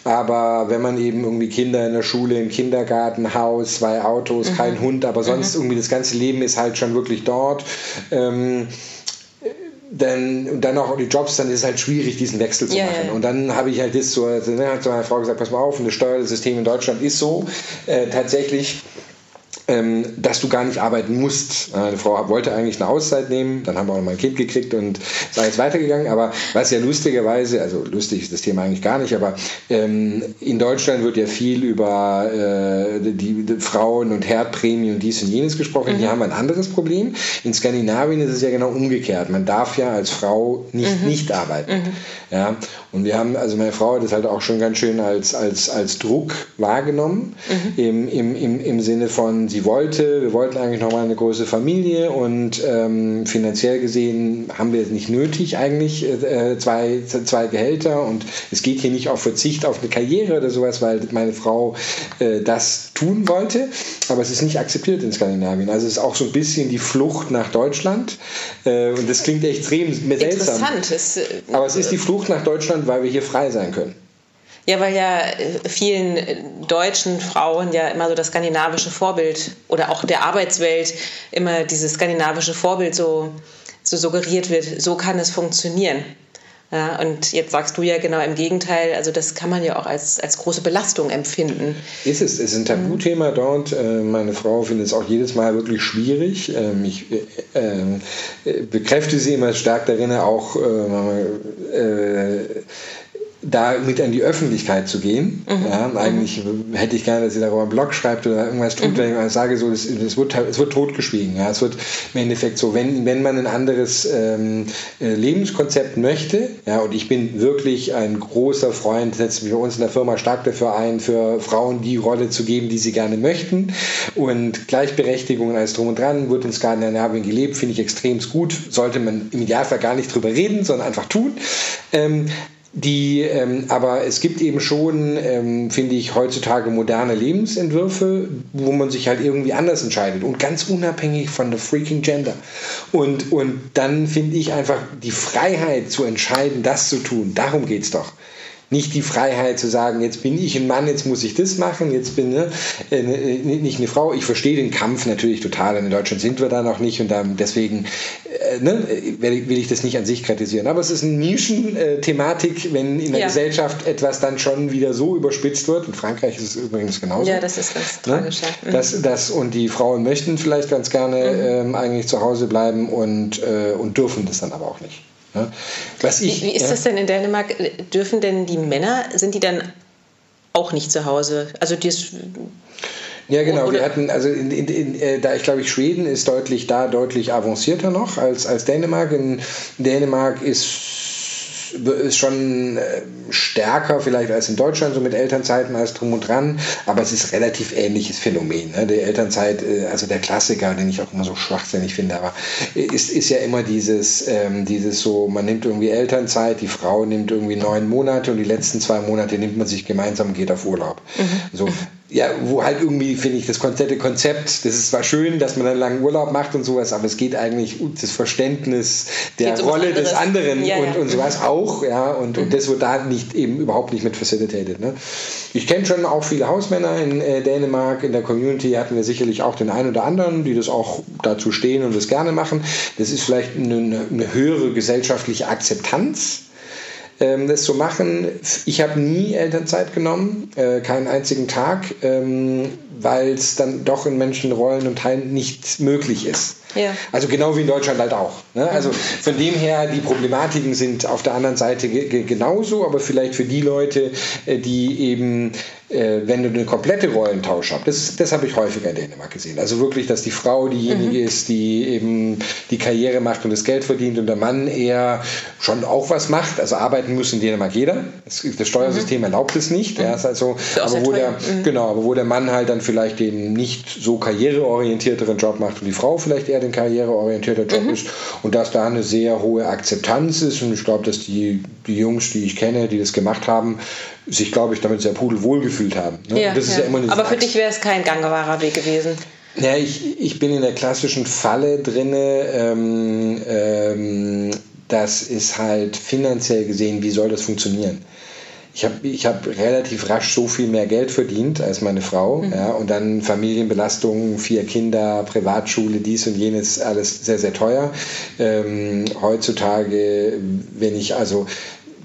S3: Aber wenn man eben irgendwie Kinder in der Schule, im Kindergarten, Haus, zwei Autos, mhm. kein Hund, aber sonst mhm. irgendwie das ganze Leben ist halt schon wirklich dort. Ähm, dann, und dann auch die Jobs, dann ist es halt schwierig, diesen Wechsel zu
S2: Ja,
S3: machen.
S2: ja.
S3: Und dann habe ich halt das so, also, ne, hat so meine Frau gesagt, pass mal auf, und das Steuersystem in Deutschland ist so, äh, tatsächlich, dass du gar nicht arbeiten musst. Meine Frau wollte eigentlich eine Auszeit nehmen, dann haben wir auch noch mal ein Kind gekriegt und ist jetzt weitergegangen. Aber was ja lustigerweise, also lustig ist das Thema eigentlich gar nicht, aber ähm, in Deutschland wird ja viel über äh, die, Frauen- und Herdprämie und dies und jenes gesprochen. Hier haben wir ein anderes Problem. In Skandinavien ist es ja genau umgekehrt. Man darf ja als Frau nicht nicht arbeiten. Ja? Und wir haben, also meine Frau hat das halt auch schon ganz schön als, als, als Druck wahrgenommen, im, im, im, im Sinne von, sie wollte, wir wollten eigentlich nochmal eine große Familie und ähm, finanziell gesehen haben wir es nicht nötig eigentlich, äh, zwei, zwei Gehälter und es geht hier nicht auf Verzicht auf eine Karriere oder sowas, weil meine Frau äh, das tun wollte, aber es ist nicht akzeptiert in Skandinavien. Also es ist auch so ein bisschen die Flucht nach Deutschland äh, und das klingt extrem seltsam.
S2: Interessant. Es, äh,
S3: Aber es ist die Flucht nach Deutschland, weil wir hier frei sein können.
S2: Ja, weil ja äh, vielen äh, deutschen Frauen ja immer so das skandinavische Vorbild oder auch der Arbeitswelt immer dieses skandinavische Vorbild so, so suggeriert wird, so kann es funktionieren. Ja, und jetzt sagst du ja genau im Gegenteil, also das kann man ja auch als, als große Belastung empfinden.
S3: Ist es, es ist ein Tabuthema dort. Äh, Meine Frau findet es auch jedes Mal wirklich schwierig. Ähm, Ich äh, äh, bekräftige sie immer stark darin, auch äh, äh, da mit an die Öffentlichkeit zu gehen. Ja, eigentlich hätte ich gerne, dass sie darüber einen Blog schreibt oder irgendwas tut, wenn ich mal sage, so, das, das wird, es wird totgeschwiegen. Ja. Es wird im Endeffekt so, wenn, wenn man ein anderes ähm, äh, Lebenskonzept möchte, ja, und ich bin wirklich ein großer Freund, setze mich bei uns in der Firma stark dafür ein, für Frauen die Rolle zu geben, die sie gerne möchten. Und Gleichberechtigung und alles drum und dran wird in Skandinavien gelebt, finde ich extrem gut. Sollte man im Idealfall gar nicht drüber reden, sondern einfach tun. Ähm, die, ähm, aber es gibt eben schon, ähm, finde ich, heutzutage moderne Lebensentwürfe, wo man sich halt irgendwie anders entscheidet und ganz unabhängig von der freaking Gender. Und, und dann finde ich einfach die Freiheit zu entscheiden, das zu tun, darum geht's doch. Nicht die Freiheit zu sagen, jetzt bin ich ein Mann, jetzt muss ich das machen, jetzt bin ne, äh, nicht eine Frau. Ich verstehe den Kampf natürlich total. In Deutschland sind wir da noch nicht und dann deswegen äh, ne, will, ich das nicht an sich kritisieren. Aber es ist eine Nischenthematik, wenn in der
S2: Ja.
S3: Gesellschaft etwas dann schon wieder so überspitzt wird. In Frankreich ist es übrigens genauso.
S2: Ja, das ist ganz
S3: Ne?
S2: tragisch. Ja. Mhm.
S3: Das, das, und die Frauen möchten vielleicht ganz gerne ähm, eigentlich zu Hause bleiben und, äh, und dürfen das dann aber auch nicht. Ich,
S2: Wie, ist das denn in Dänemark? Dürfen denn die Männer, sind die dann auch nicht zu Hause? Also das,
S3: Ja, genau.
S2: Oder-
S3: Wir hatten, also in, in, in, äh, da ich glaube ich, Schweden ist deutlich da deutlich avancierter noch als, als Dänemark. In Dänemark ist ist schon äh, stärker vielleicht als in Deutschland, so mit Elternzeiten als drum und dran, aber es ist relativ ähnliches Phänomen. Ne? Die Elternzeit, äh, also der Klassiker, den ich auch immer so schwachsinnig finde, aber ist, ist ja immer dieses, ähm, dieses so, man nimmt irgendwie Elternzeit, die Frau nimmt irgendwie neun Monate und die letzten zwei Monate nimmt man sich gemeinsam und geht auf Urlaub. So, ja, wo halt irgendwie, finde ich, das komplette Konzept, das ist zwar schön, dass man einen langen Urlaub macht und sowas, aber es geht eigentlich um das Verständnis der
S2: Geht's
S3: Rolle des anderen
S2: Ja,
S3: und,
S2: ja.
S3: und sowas auch, ja, und, und das wird da nicht eben überhaupt nicht mit facilitated. Ne? Ich kenne schon auch viele Hausmänner in äh, Dänemark, in der Community hatten wir sicherlich auch den einen oder anderen, die das auch dazu stehen und das gerne machen. Das ist vielleicht eine, eine höhere gesellschaftliche Akzeptanz ähm, das zu machen. Ich habe nie Elternzeit genommen, äh, keinen einzigen Tag, ähm, weil es dann doch in Menschenrollen und Teilen nicht möglich ist.
S2: Ja.
S3: Also genau wie in Deutschland halt auch. Ne? Also von dem her, die Problematiken sind auf der anderen Seite ge ge genauso, aber vielleicht für die Leute, äh, die eben, wenn du eine komplette Rollentausch hast, das, das habe ich häufiger in Dänemark gesehen. Also wirklich, dass die Frau diejenige ist, die eben die Karriere macht und das Geld verdient und der Mann eher schon auch was macht. Also arbeiten muss in Dänemark jeder. Das, das Steuersystem erlaubt es nicht. Ist also, aber wo der, Genau, aber wo der Mann halt dann vielleicht den nicht so karriereorientierteren Job macht und die Frau vielleicht eher den karriereorientierter Job ist und dass da eine sehr hohe Akzeptanz ist und ich glaube, dass die, die Jungs, die ich kenne, die das gemacht haben, sich, glaube ich, damit sehr pudelwohl gefühlt haben. Ne?
S2: ja, ja.
S3: ja
S2: Aber für dich wäre es kein gangbarer Weg gewesen.
S3: ja, ich, ich bin in der klassischen Falle drinne. Ähm, ähm, das ist halt finanziell gesehen, wie soll das funktionieren? ich habe ich hab relativ rasch so viel mehr Geld verdient als meine Frau. Mhm. Ja, und dann Familienbelastung, vier Kinder, Privatschule, dies und jenes, alles sehr, sehr teuer. Ähm, heutzutage, wenn ich also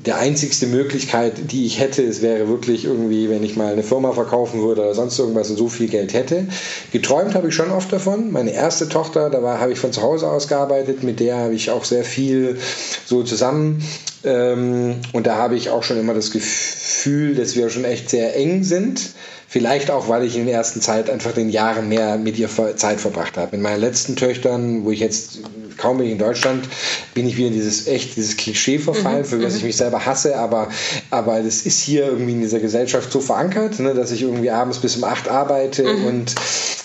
S3: der einzigste Möglichkeit, die ich hätte, es wäre wirklich irgendwie, wenn ich mal eine Firma verkaufen würde oder sonst irgendwas und so viel Geld hätte. Geträumt habe ich schon oft davon. Meine erste Tochter, da war, habe ich von zu Hause aus gearbeitet, mit der habe ich auch sehr viel so zusammen. Ähm, und da habe ich auch schon immer das Gefühl, dass wir schon echt sehr eng sind. Vielleicht auch, weil ich in der ersten Zeit einfach den Jahren mehr mit ihr Zeit verbracht habe. Mit meinen letzten Töchtern, wo ich jetzt kaum bin ich in Deutschland, bin ich wieder in dieses echt dieses Klischee verfallen, mhm. für das ich mhm. mich selber hasse, aber, aber das ist hier irgendwie in dieser Gesellschaft so verankert, ne, dass ich irgendwie abends bis um acht arbeite mhm. und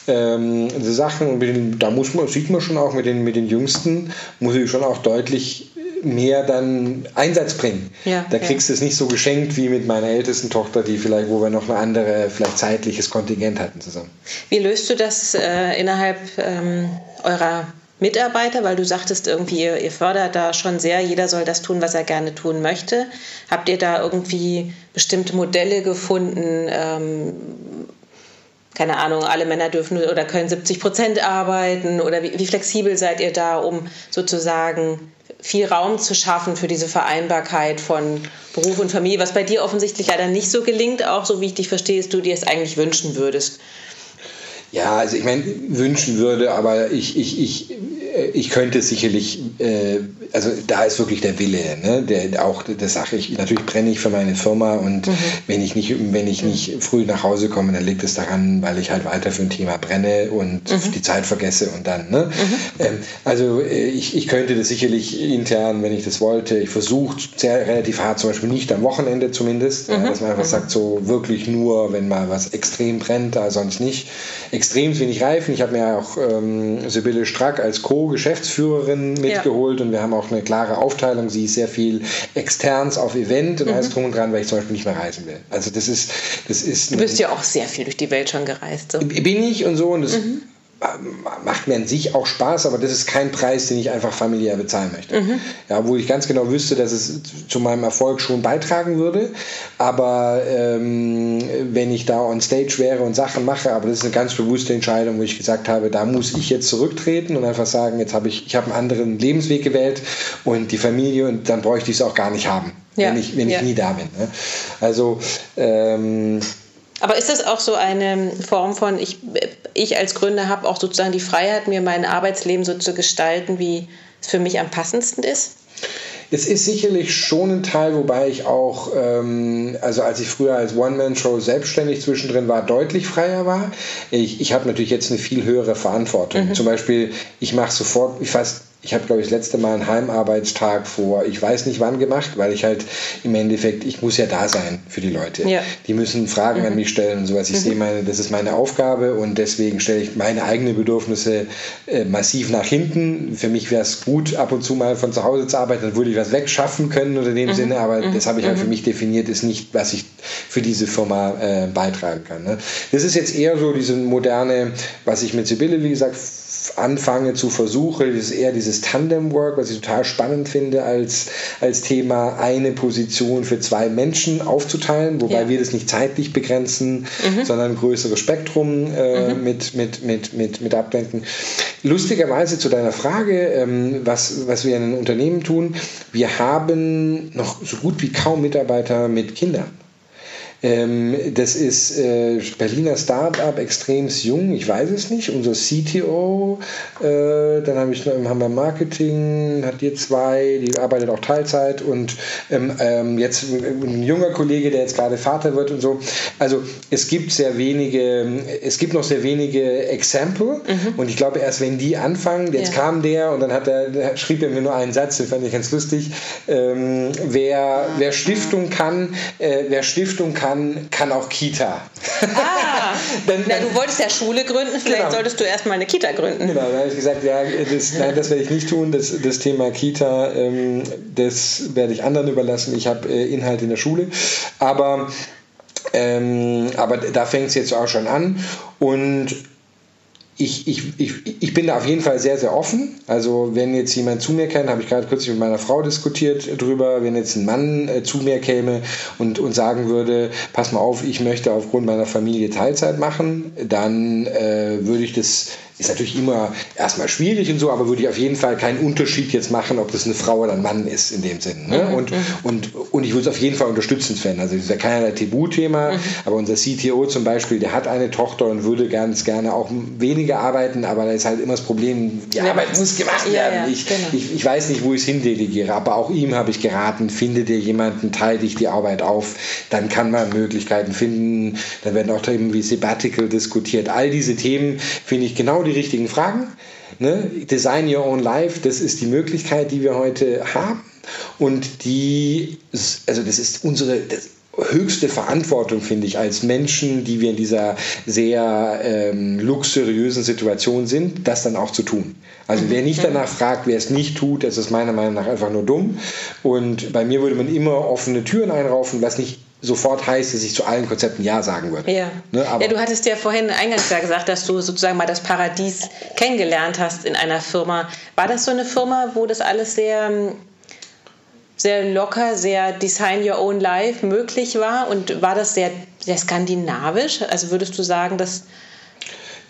S3: ähm, diese Sachen, und den, da muss man, sieht man schon auch mit den, mit den Jüngsten, muss ich schon auch deutlich mehr dann Einsatz bringen. Ja, da kriegst ja. du es nicht so geschenkt wie mit meiner ältesten Tochter, die vielleicht, wo wir noch ein anderes, vielleicht zeitliches Kontingent hatten zusammen.
S2: Wie löst du das äh, innerhalb ähm, eurer Mitarbeiter, weil du sagtest irgendwie, ihr, fördert da schon sehr, jeder soll das tun, was er gerne tun möchte. Habt ihr da irgendwie bestimmte Modelle gefunden? Ähm, keine Ahnung, alle Männer dürfen oder können 70 Prozent arbeiten oder wie, wie flexibel seid ihr da, um sozusagen viel Raum zu schaffen für diese Vereinbarkeit von Beruf und Familie, was bei dir offensichtlich leider nicht so gelingt, auch so wie ich dich verstehe, ist du dir es eigentlich wünschen würdest.
S3: Ja, also ich meine, wünschen würde, aber ich, ich, ich, ich könnte sicherlich, äh, also da ist wirklich der Wille, ne? der, auch das sage ich, natürlich brenne ich für meine Firma und mhm. wenn ich nicht, wenn ich nicht früh nach Hause komme, dann liegt es daran, weil ich halt weiter für ein Thema brenne und mhm. die Zeit vergesse und dann. Ne? Mhm. Ähm, also äh, ich, ich könnte das sicherlich intern, wenn ich das wollte, ich versuche sehr relativ hart, zum Beispiel nicht am Wochenende zumindest, ja, mhm. dass man einfach mhm. sagt, so wirklich nur, wenn mal was extrem brennt, da sonst nicht extrem wenig Reifen. Ich habe mir auch ähm, Sibylle Strack als Co-Geschäftsführerin mitgeholt ja. und wir haben auch eine klare Aufteilung. Sie ist sehr viel externs auf Event und mhm. alles drum und dran, weil ich zum Beispiel nicht mehr reisen will. Also das ist, das ist.
S2: Du bist ja auch sehr viel durch die Welt schon gereist. So.
S3: Bin ich und so und das mhm macht mir an sich auch Spaß, aber das ist kein Preis, den ich einfach familiär bezahlen möchte. Mhm. Ja, wo ich ganz genau wüsste, dass es zu meinem Erfolg schon beitragen würde. Aber ähm, wenn ich da on stage wäre und Sachen mache, aber das ist eine ganz bewusste Entscheidung, wo ich gesagt habe, da muss ich jetzt zurücktreten und einfach sagen, jetzt habe ich, ich habe einen anderen Lebensweg gewählt und die Familie und dann bräuchte ich es auch gar nicht haben, ja. wenn ich, wenn ich ja. nie da bin. Ne? Also ähm,
S2: aber ist das auch so eine Form von, ich, ich als Gründer habe auch sozusagen die Freiheit, mir mein Arbeitsleben so zu gestalten, wie es für mich am passendsten ist?
S3: Es ist sicherlich schon ein Teil, wobei ich auch, ähm, also als ich früher als One-Man-Show selbstständig zwischendrin war, deutlich freier war. Ich, ich habe natürlich jetzt eine viel höhere Verantwortung. Mhm. Zum Beispiel, ich mache sofort, ich fast ich habe, glaube ich, das letzte Mal einen Heimarbeitstag vor, ich weiß nicht wann gemacht, weil ich halt im Endeffekt, ich muss ja da sein für die Leute. Ja. Die müssen Fragen mhm. an mich stellen und sowas. Ich mhm. sehe meine, das ist meine Aufgabe und deswegen stelle ich meine eigenen Bedürfnisse äh, massiv nach hinten. Für mich wäre es gut, ab und zu mal von zu Hause zu arbeiten, dann würde ich was wegschaffen können oder in dem mhm. Sinne, aber mhm. das habe ich halt für mhm. mich definiert, ist nicht, was ich für diese Firma äh, beitragen kann. Ne? Das ist jetzt eher so diese moderne, was ich mit Sibylle, wie gesagt, anfange zu versuchen, ist eher dieses Tandem-Work, was ich total spannend finde, als, als Thema eine Position für zwei Menschen aufzuteilen, wobei ja. wir das nicht zeitlich begrenzen, mhm. sondern ein größeres Spektrum äh, mhm. mit, mit, mit, mit, mit abdenken. Lustigerweise zu deiner Frage, ähm, was, was wir in einem Unternehmen tun, wir haben noch so gut wie kaum Mitarbeiter mit Kindern. Ähm, das ist äh, Berliner Startup, extrem jung, ich weiß es nicht. Unser CTO, äh, dann habe ich noch, haben wir Marketing, hat hier zwei, die arbeitet auch Teilzeit und ähm, ähm, jetzt ein junger Kollege, der jetzt gerade Vater wird und so. Also es gibt sehr wenige, es gibt noch sehr wenige Exempel mhm. und ich glaube erst wenn die anfangen, jetzt ja. kam der und dann hat er, schrieb er mir nur einen Satz, den fand ich ganz lustig. Ähm, wer, wer Stiftung kann, äh, wer Stiftung kann, kann, kann auch Kita.
S2: Ah, dann, na, du wolltest ja Schule gründen, vielleicht genau. solltest du erstmal eine Kita gründen.
S3: Genau, da habe ich gesagt, ja, das, nein, das werde ich nicht tun. Das, das Thema Kita, ähm, das werde ich anderen überlassen. Ich habe äh, Inhalt in der Schule. Aber, ähm, aber da fängt es jetzt auch schon an. Und ich, ich, ich, ich bin da auf jeden Fall sehr, sehr offen. Also wenn jetzt jemand zu mir kennt, habe ich gerade kürzlich mit meiner Frau diskutiert drüber, wenn jetzt ein Mann äh, zu mir käme und, und sagen würde, pass mal auf, ich möchte aufgrund meiner Familie Teilzeit machen, dann äh, würde ich das ist natürlich immer erstmal schwierig und so, aber würde ich auf jeden Fall keinen Unterschied jetzt machen, ob das eine Frau oder ein Mann ist in dem Sinne. Ne? Mhm, und, mhm. und, und ich würde es auf jeden Fall unterstützend finden. Also das ist ja keinerlei Tabuthema, mhm. aber unser CTO zum Beispiel, der hat eine Tochter und würde ganz gerne auch weniger arbeiten, aber da ist halt immer das Problem, die ja, Arbeit muss gemacht werden. Ja, ich, genau. ich, ich, weiß nicht, wo ich es hindelegiere, aber auch ihm habe ich geraten, finde dir jemanden, teile dich die Arbeit auf, dann kann man Möglichkeiten finden, dann werden auch Themen wie Sabbatical diskutiert. All diese Themen finde ich genau die die richtigen Fragen. Ne? Design Your Own Life, das ist die Möglichkeit, die wir heute haben. Und die, also das ist unsere das höchste Verantwortung, finde ich, als Menschen, die wir in dieser sehr ähm, luxuriösen Situation sind, das dann auch zu tun. Also wer nicht danach fragt, wer es nicht tut, das ist meiner Meinung nach einfach nur dumm. Und bei mir würde man immer offene Türen einraufen, was nicht sofort heißt, dass ich zu allen Konzepten Ja sagen würde.
S2: Ja. Ne, ja, du hattest ja vorhin eingangs ja gesagt, dass du sozusagen mal das Paradies kennengelernt hast in einer Firma. War das so eine Firma, wo das alles sehr, sehr locker, sehr Design Your Own Life möglich war? Und war das sehr, sehr skandinavisch? Also würdest du sagen, dass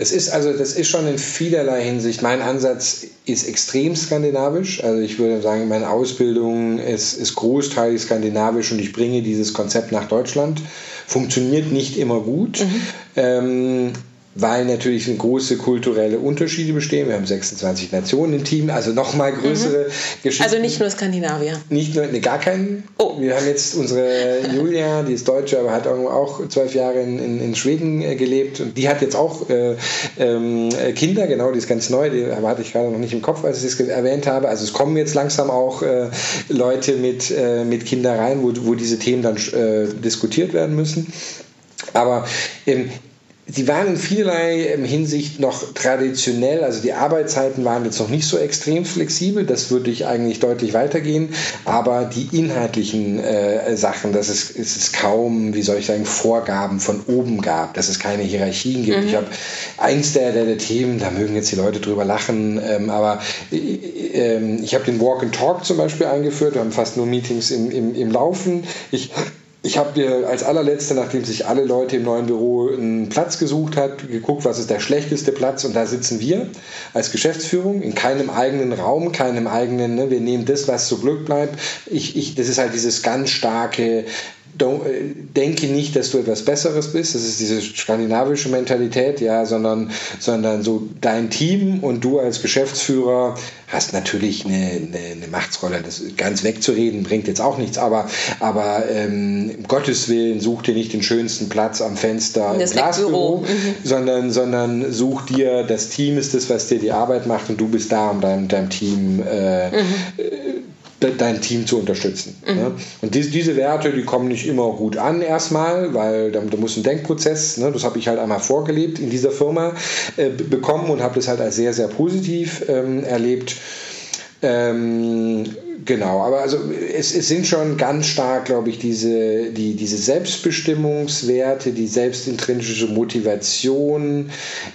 S3: es ist also, das ist schon in vielerlei Hinsicht. Mein Ansatz ist extrem skandinavisch. Also ich würde sagen, meine Ausbildung ist, ist großteilig skandinavisch und ich bringe dieses Konzept nach Deutschland. Funktioniert nicht immer gut. Mhm. Ähm, weil natürlich große kulturelle Unterschiede bestehen. Wir haben 26 Nationen im Team, also nochmal größere mhm.
S2: Geschichten. Also nicht nur Skandinavier.
S3: Nicht nur, ne, gar keinen. Oh. Wir haben jetzt unsere Julia, die ist Deutsche, aber hat auch zwölf Jahre in, in, in, Schweden äh, gelebt und die hat jetzt auch äh, ähm, Kinder, genau, die ist ganz neu, die hatte ich gerade noch nicht im Kopf, als ich das erwähnt habe. Also es kommen jetzt langsam auch äh, Leute mit, äh, mit Kindern rein, wo, wo diese Themen dann äh, diskutiert werden müssen. Aber ähm, Sie waren in vielerlei ähm, Hinsicht noch traditionell, also die Arbeitszeiten waren jetzt noch nicht so extrem flexibel, das würde ich eigentlich deutlich weitergehen, aber die inhaltlichen äh, Sachen, dass es, es ist kaum, wie soll ich sagen, Vorgaben von oben gab, dass es keine Hierarchien gibt. Mhm. Ich habe eins der, der, der, Themen, da mögen jetzt die Leute drüber lachen, ähm, aber äh, äh, ich habe den Walk and Talk zum Beispiel eingeführt, wir haben fast nur Meetings im, im, im Laufen. Ich ich habe dir als allerletzte, nachdem sich alle Leute im neuen Büro einen Platz gesucht hat, geguckt, was ist der schlechteste Platz und da sitzen wir als Geschäftsführung in keinem eigenen Raum, keinem eigenen, ne, wir nehmen das, was zu Glück bleibt. Ich, ich, das ist halt dieses ganz starke, äh, denke nicht, dass du etwas Besseres bist. Das ist diese skandinavische Mentalität, ja, sondern, sondern so dein Team und du als Geschäftsführer hast natürlich eine, eine, eine Machtsrolle. Das ganz wegzureden bringt jetzt auch nichts, aber, aber ähm, um Gottes Willen such dir nicht den schönsten Platz am Fenster
S2: das im Glasbüro,
S3: mhm. sondern, sondern such dir, das Team ist das, was dir die Arbeit macht und du bist da, um deinem, deinem Team äh, mhm dein Team zu unterstützen. Mhm. Ne? Und diese, diese Werte, die kommen nicht immer gut an erstmal, weil da, da muss ein Denkprozess, ne, das habe ich halt einmal vorgelebt in dieser Firma äh, bekommen und habe das halt als sehr, sehr positiv ähm, erlebt. Ähm, Genau, aber also es, es sind schon ganz stark, glaube ich, diese, die, diese Selbstbestimmungswerte, die selbstintrinsische Motivation,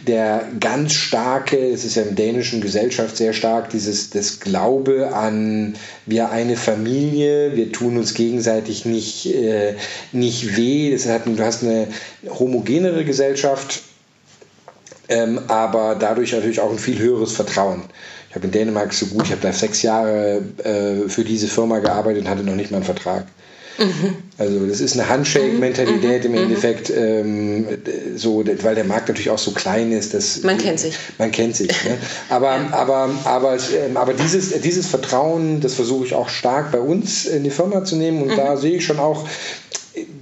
S3: der ganz starke, es ist ja der dänischen Gesellschaft sehr stark, dieses das Glaube an wir eine Familie, wir tun uns gegenseitig nicht, äh, nicht weh. Das hat, du hast eine homogenere Gesellschaft, ähm, aber dadurch natürlich auch ein viel höheres Vertrauen habe in Dänemark so gut, ich habe da sechs Jahre äh, für diese Firma gearbeitet und hatte noch nicht mal einen Vertrag. Mhm. Also das ist eine Handshake-Mentalität mhm. im mhm. Endeffekt, ähm, so, weil der Markt natürlich auch so klein ist. Dass,
S2: man kennt sich.
S3: Man kennt sich. Ne? Aber, ja. aber, aber, ähm, aber dieses, dieses Vertrauen, das versuche ich auch stark bei uns in die Firma zu nehmen. Und mhm. da sehe ich schon auch,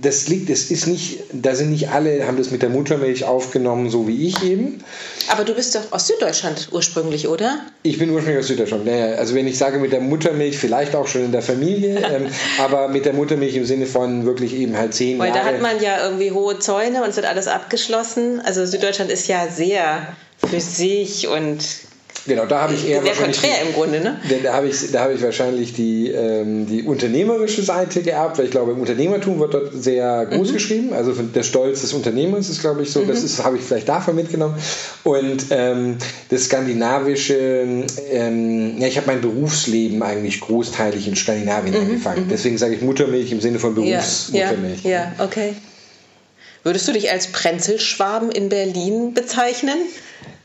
S3: das liegt, es ist nicht, da sind nicht alle, haben das mit der Muttermilch aufgenommen, so wie ich eben.
S2: Aber du bist doch aus Süddeutschland ursprünglich, oder?
S3: Ich bin ursprünglich aus Süddeutschland. Naja, also wenn ich sage mit der Muttermilch, vielleicht auch schon in der Familie, ähm, aber mit der Muttermilch im Sinne von wirklich eben halt zehn
S2: Weil
S3: Jahre.
S2: Weil da hat man ja irgendwie hohe Zäune und es wird alles abgeschlossen. Also Süddeutschland ist ja sehr für sich und
S3: Genau, da habe ich eher
S2: Sehr konträr im Grunde, ne?
S3: Da, habe ich, da habe ich wahrscheinlich die, ähm, die unternehmerische Seite geerbt, weil ich glaube, im Unternehmertum wird dort sehr groß mhm. geschrieben. Also der Stolz des Unternehmers ist, glaube ich, so. Mhm. Das ist, habe ich vielleicht davon mitgenommen. Und ähm, das skandinavische, ähm, ja, ich habe mein Berufsleben eigentlich großteilig in Skandinavien mhm. angefangen. Mhm. Deswegen sage ich Muttermilch im Sinne von Berufsmuttermilch.
S2: Ja, ja, ja, okay. Würdest du dich als Prenzelschwaben in Berlin bezeichnen?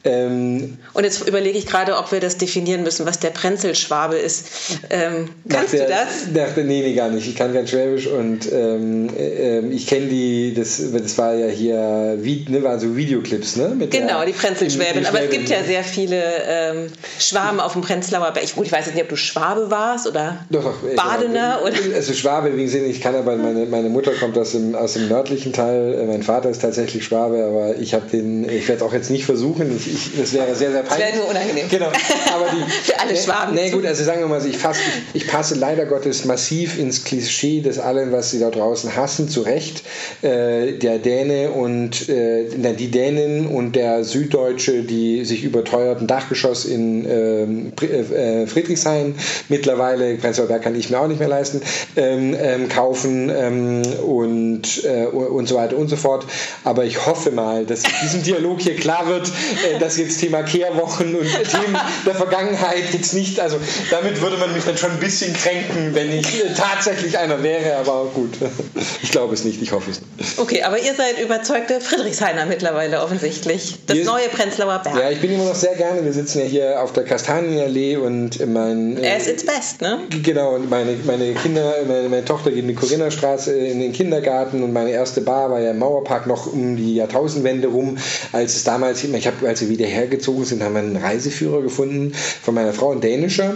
S2: Ähm, und jetzt überlege ich gerade, ob wir das definieren müssen, was der Prenzelschwabe ist. Ähm, kannst der, du das?
S3: Dachte, nee, nee, gar nicht. Ich kann kein Schwäbisch und ähm, äh, ich kenne die, das, das war ja hier, wie, ne, waren so Videoclips, ne?
S2: Genau, der, die Prenzelschwäbin. Aber es gibt ja sehr viele ähm, Schwaben auf dem Prenzlauer Berg. Ich, ich weiß jetzt nicht, ob du Schwabe warst oder
S3: doch, doch,
S2: Badener.
S3: Oder? Also Schwabe, wie gesagt, ich kann aber, meine, meine Mutter kommt aus dem, aus dem nördlichen Teil, äh, mein Vater ist tatsächlich Schwabe, aber ich habe den, ich werde es auch jetzt nicht versuchen. Ich, ich, das wäre sehr, sehr
S2: peinlich. Das wäre nur unangenehm.
S3: Genau.
S2: Aber die, Für alle Schwaben.
S3: Nee, gut, also sagen wir mal, ich, fasse, ich, ich, passe leider Gottes massiv ins Klischee des allen, was sie da draußen hassen, zurecht. Äh, der Däne und äh, die Dänen und der Süddeutsche, die sich überteuerten Dachgeschoss in ähm, äh, Friedrichshain mittlerweile, Prenzlauer Berg kann ich mir auch nicht mehr leisten, ähm, ähm, kaufen ähm, und, äh, und so weiter und so fort. Aber ich hoffe mal, dass diesem Dialog hier klar wird, äh, dass jetzt Thema Kehrwochen und Themen der Vergangenheit jetzt nicht, also damit würde man mich dann schon ein bisschen kränken, wenn ich äh, tatsächlich einer wäre, aber gut, ich glaube es nicht, ich hoffe es nicht.
S2: Okay, aber ihr seid überzeugte Friedrichshainer mittlerweile offensichtlich. Das wir, neue Prenzlauer Berg.
S3: Ja, ich bin immer noch sehr gerne, wir sitzen ja hier auf der Kastanienallee und mein...
S2: Äh, As it's best, ne?
S3: Genau, und meine, meine Kinder, meine, meine Tochter geht in die Corinna-Straße in den Kindergarten und meine erste Bar war ja im Mauerpark noch um die Jahrtausendwende rum, als es damals, ich habe, als wieder hergezogen sind, haben wir einen Reiseführer gefunden von meiner Frau, ein dänischer,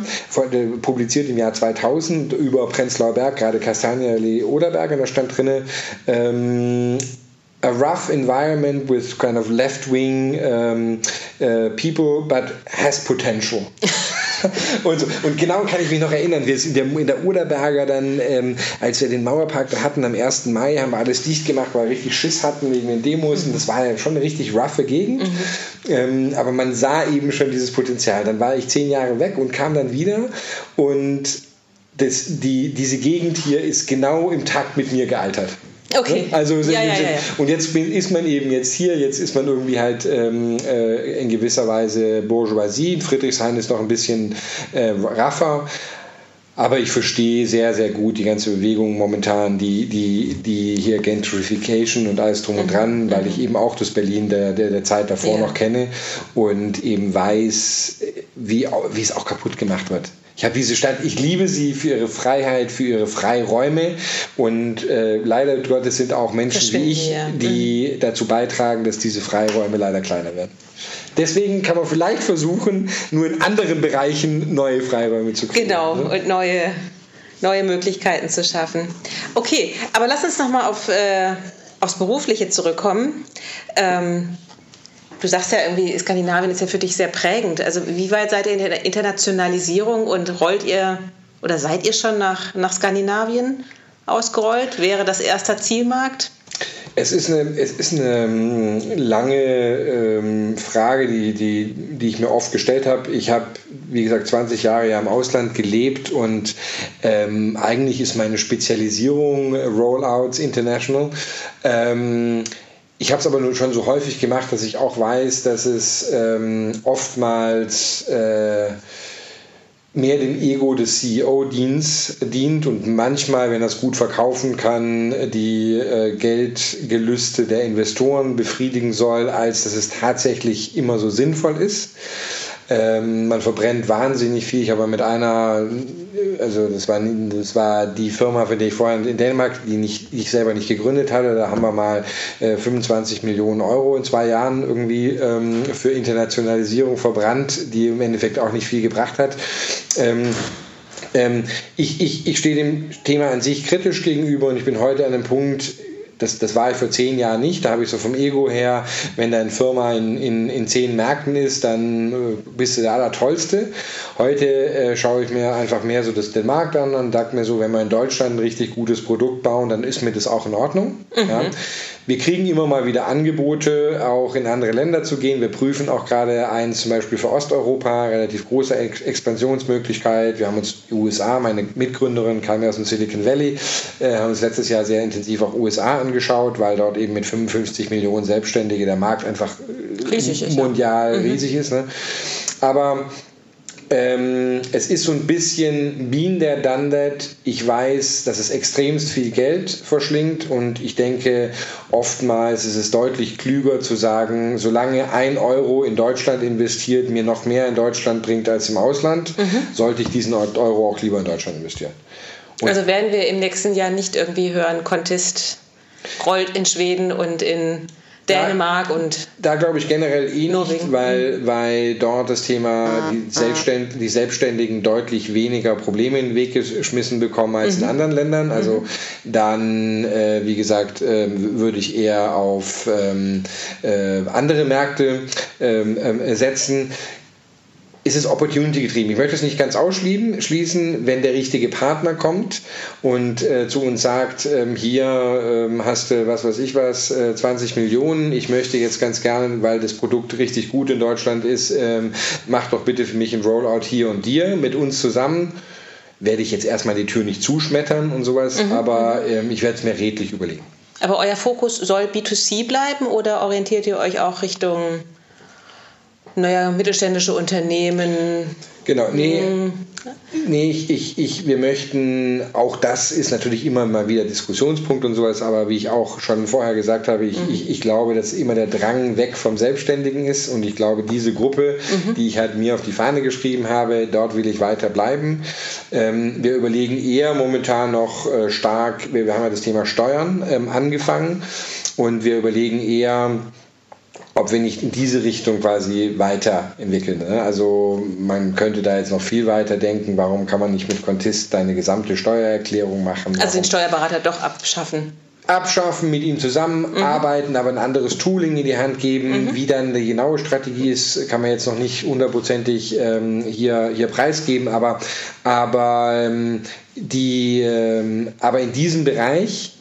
S3: publiziert im Jahr 2000 über Prenzlauer Berg, gerade Kastanienallee Oderberg, und da stand drin, ähm, a rough environment with kind of left-wing um, uh, people, but has potential. und, so. und genau kann ich mich noch erinnern, wir in der, in der Oderberger dann, ähm, als wir den Mauerpark da hatten am 1. Mai, haben wir alles dicht gemacht, weil wir richtig Schiss hatten wegen den Demos und das war ja schon eine richtig roughe Gegend. Mhm. Ähm, aber man sah eben schon dieses Potenzial. Dann war ich zehn Jahre weg und kam dann wieder und das, die, diese Gegend hier ist genau im Takt mit mir gealtert.
S2: Okay.
S3: Also ja, ja, ja, und jetzt ist man eben jetzt hier, jetzt ist man irgendwie halt ähm, äh, in gewisser Weise Bourgeoisie. Friedrichshain ist noch ein bisschen äh, raffer. Aber ich verstehe sehr, sehr gut die ganze Bewegung momentan, die, die, die hier Gentrification und alles drum und mhm. dran, weil ich mhm. eben auch das Berlin der, der, der Zeit davor ja. noch kenne und eben weiß, wie, wie es auch kaputt gemacht wird. Ich habe diese Stadt, ich liebe sie für ihre Freiheit, für ihre Freiräume und äh, leider Gottes sind auch Menschen wie ich, ja. die mhm. dazu beitragen, dass diese Freiräume leider kleiner werden. Deswegen kann man vielleicht versuchen, nur in anderen Bereichen neue Freiräume zu kriegen.
S2: Genau, ne? und neue, neue Möglichkeiten zu schaffen. Okay, aber lass uns nochmal auf, äh, aufs Berufliche zurückkommen. Ähm, Du sagst ja irgendwie, Skandinavien ist ja für dich sehr prägend. Also wie weit seid ihr in der Internationalisierung und rollt ihr oder seid ihr schon nach, nach Skandinavien ausgerollt? Wäre das erster Zielmarkt?
S3: Es ist eine, es ist eine ähm, lange ähm, Frage, die, die, die ich mir oft gestellt habe. Ich habe, wie gesagt, 20 Jahre ja im Ausland gelebt und ähm, eigentlich ist meine Spezialisierung Rollouts International. Ähm, ich habe es aber nur schon so häufig gemacht, dass ich auch weiß, dass es ähm, oftmals äh, mehr dem Ego des CEO dient, und manchmal, wenn er es gut verkaufen kann, die äh, Geldgelüste der Investoren befriedigen soll, als dass es tatsächlich immer so sinnvoll ist. Ähm, man verbrennt wahnsinnig viel. Ich habe mit einer, also das war, das war die Firma, für die ich vorher in Dänemark, die nicht, ich selber nicht gegründet hatte, da haben wir mal äh, 25 Millionen Euro in zwei Jahren irgendwie ähm, für Internationalisierung verbrannt, die im Endeffekt auch nicht viel gebracht hat. Ähm, ähm ich, ich, ich stehe dem Thema an sich kritisch gegenüber und ich bin heute an einem Punkt, das, das war ich vor zehn Jahren nicht. Da habe ich so vom Ego her, wenn deine Firma in, in, in zehn Märkten ist, dann äh, bist du der Allertollste. Heute äh, schaue ich mir einfach mehr so das, den Markt an und sage mir so, wenn wir in Deutschland ein richtig gutes Produkt bauen, dann ist mir das auch in Ordnung. Mhm. Ja. Wir kriegen immer mal wieder Angebote, auch in andere Länder zu gehen. Wir prüfen auch gerade eins zum Beispiel für Osteuropa, relativ große Ex Expansionsmöglichkeit. Wir haben uns die USA, meine Mitgründerin kam ja aus dem Silicon Valley, äh, haben uns letztes Jahr sehr intensiv auch USA angeschaut, weil dort eben mit 55 Millionen Selbstständige der Markt einfach äh, riesig mondial ist, ja. riesig mhm. ist. Ne? Aber ähm, es ist so ein bisschen Bean der that. Ich weiß, dass es extremst viel Geld verschlingt und ich denke, oftmals ist es deutlich klüger zu sagen, solange ein Euro in Deutschland investiert mir noch mehr in Deutschland bringt als im Ausland, mhm. sollte ich diesen Euro auch lieber in Deutschland investieren.
S2: Und also werden wir im nächsten Jahr nicht irgendwie hören, Contest rollt in Schweden und in Dänemark
S3: da,
S2: und.
S3: Da glaube ich generell eh nicht, weil, weil dort das Thema ah, die, ah. Selbstständ, die Selbstständigen deutlich weniger Probleme in den Weg geschmissen bekommen als mhm. in anderen Ländern. Also mhm. dann, äh, wie gesagt, äh, würde ich eher auf ähm, äh, andere Märkte ähm, ähm, setzen ist es Opportunity getrieben. Ich möchte es nicht ganz ausschließen, wenn der richtige Partner kommt und äh, zu uns sagt, ähm, hier ähm, hast du was weiß ich was, äh, 20 Millionen, ich möchte jetzt ganz gerne, weil das Produkt richtig gut in Deutschland ist, ähm, mach doch bitte für mich ein Rollout hier und dir mit uns zusammen. Werde ich jetzt erstmal die Tür nicht zuschmettern und sowas, mhm. aber ähm, ich werde es mir redlich überlegen.
S2: Aber euer Fokus soll B2C bleiben oder orientiert ihr euch auch Richtung naja, mittelständische Unternehmen.
S3: Genau, nee, hm. nee ich, ich, ich, wir möchten, auch das ist natürlich immer mal wieder Diskussionspunkt und sowas, aber wie ich auch schon vorher gesagt habe, ich, mhm. ich, ich glaube, dass immer der Drang weg vom Selbstständigen ist und ich glaube, diese Gruppe, mhm. die ich halt mir auf die Fahne geschrieben habe, dort will ich weiter bleiben. Ähm, wir überlegen eher momentan noch äh, stark, wir, wir, haben ja das Thema Steuern ähm, angefangen und wir überlegen eher, ob wir nicht in diese Richtung quasi weiterentwickeln. Ne? Also man könnte da jetzt noch viel weiter denken, warum kann man nicht mit Contist deine gesamte Steuererklärung machen?
S2: Also den Steuerberater doch abschaffen
S3: abschaffen, mit ihm zusammenarbeiten, mhm. aber ein anderes Tooling in die Hand geben. Mhm. Wie dann die genaue Strategie ist, kann man jetzt noch nicht hundertprozentig ähm, hier, hier preisgeben, aber, aber, ähm, die, ähm, aber in diesem Bereich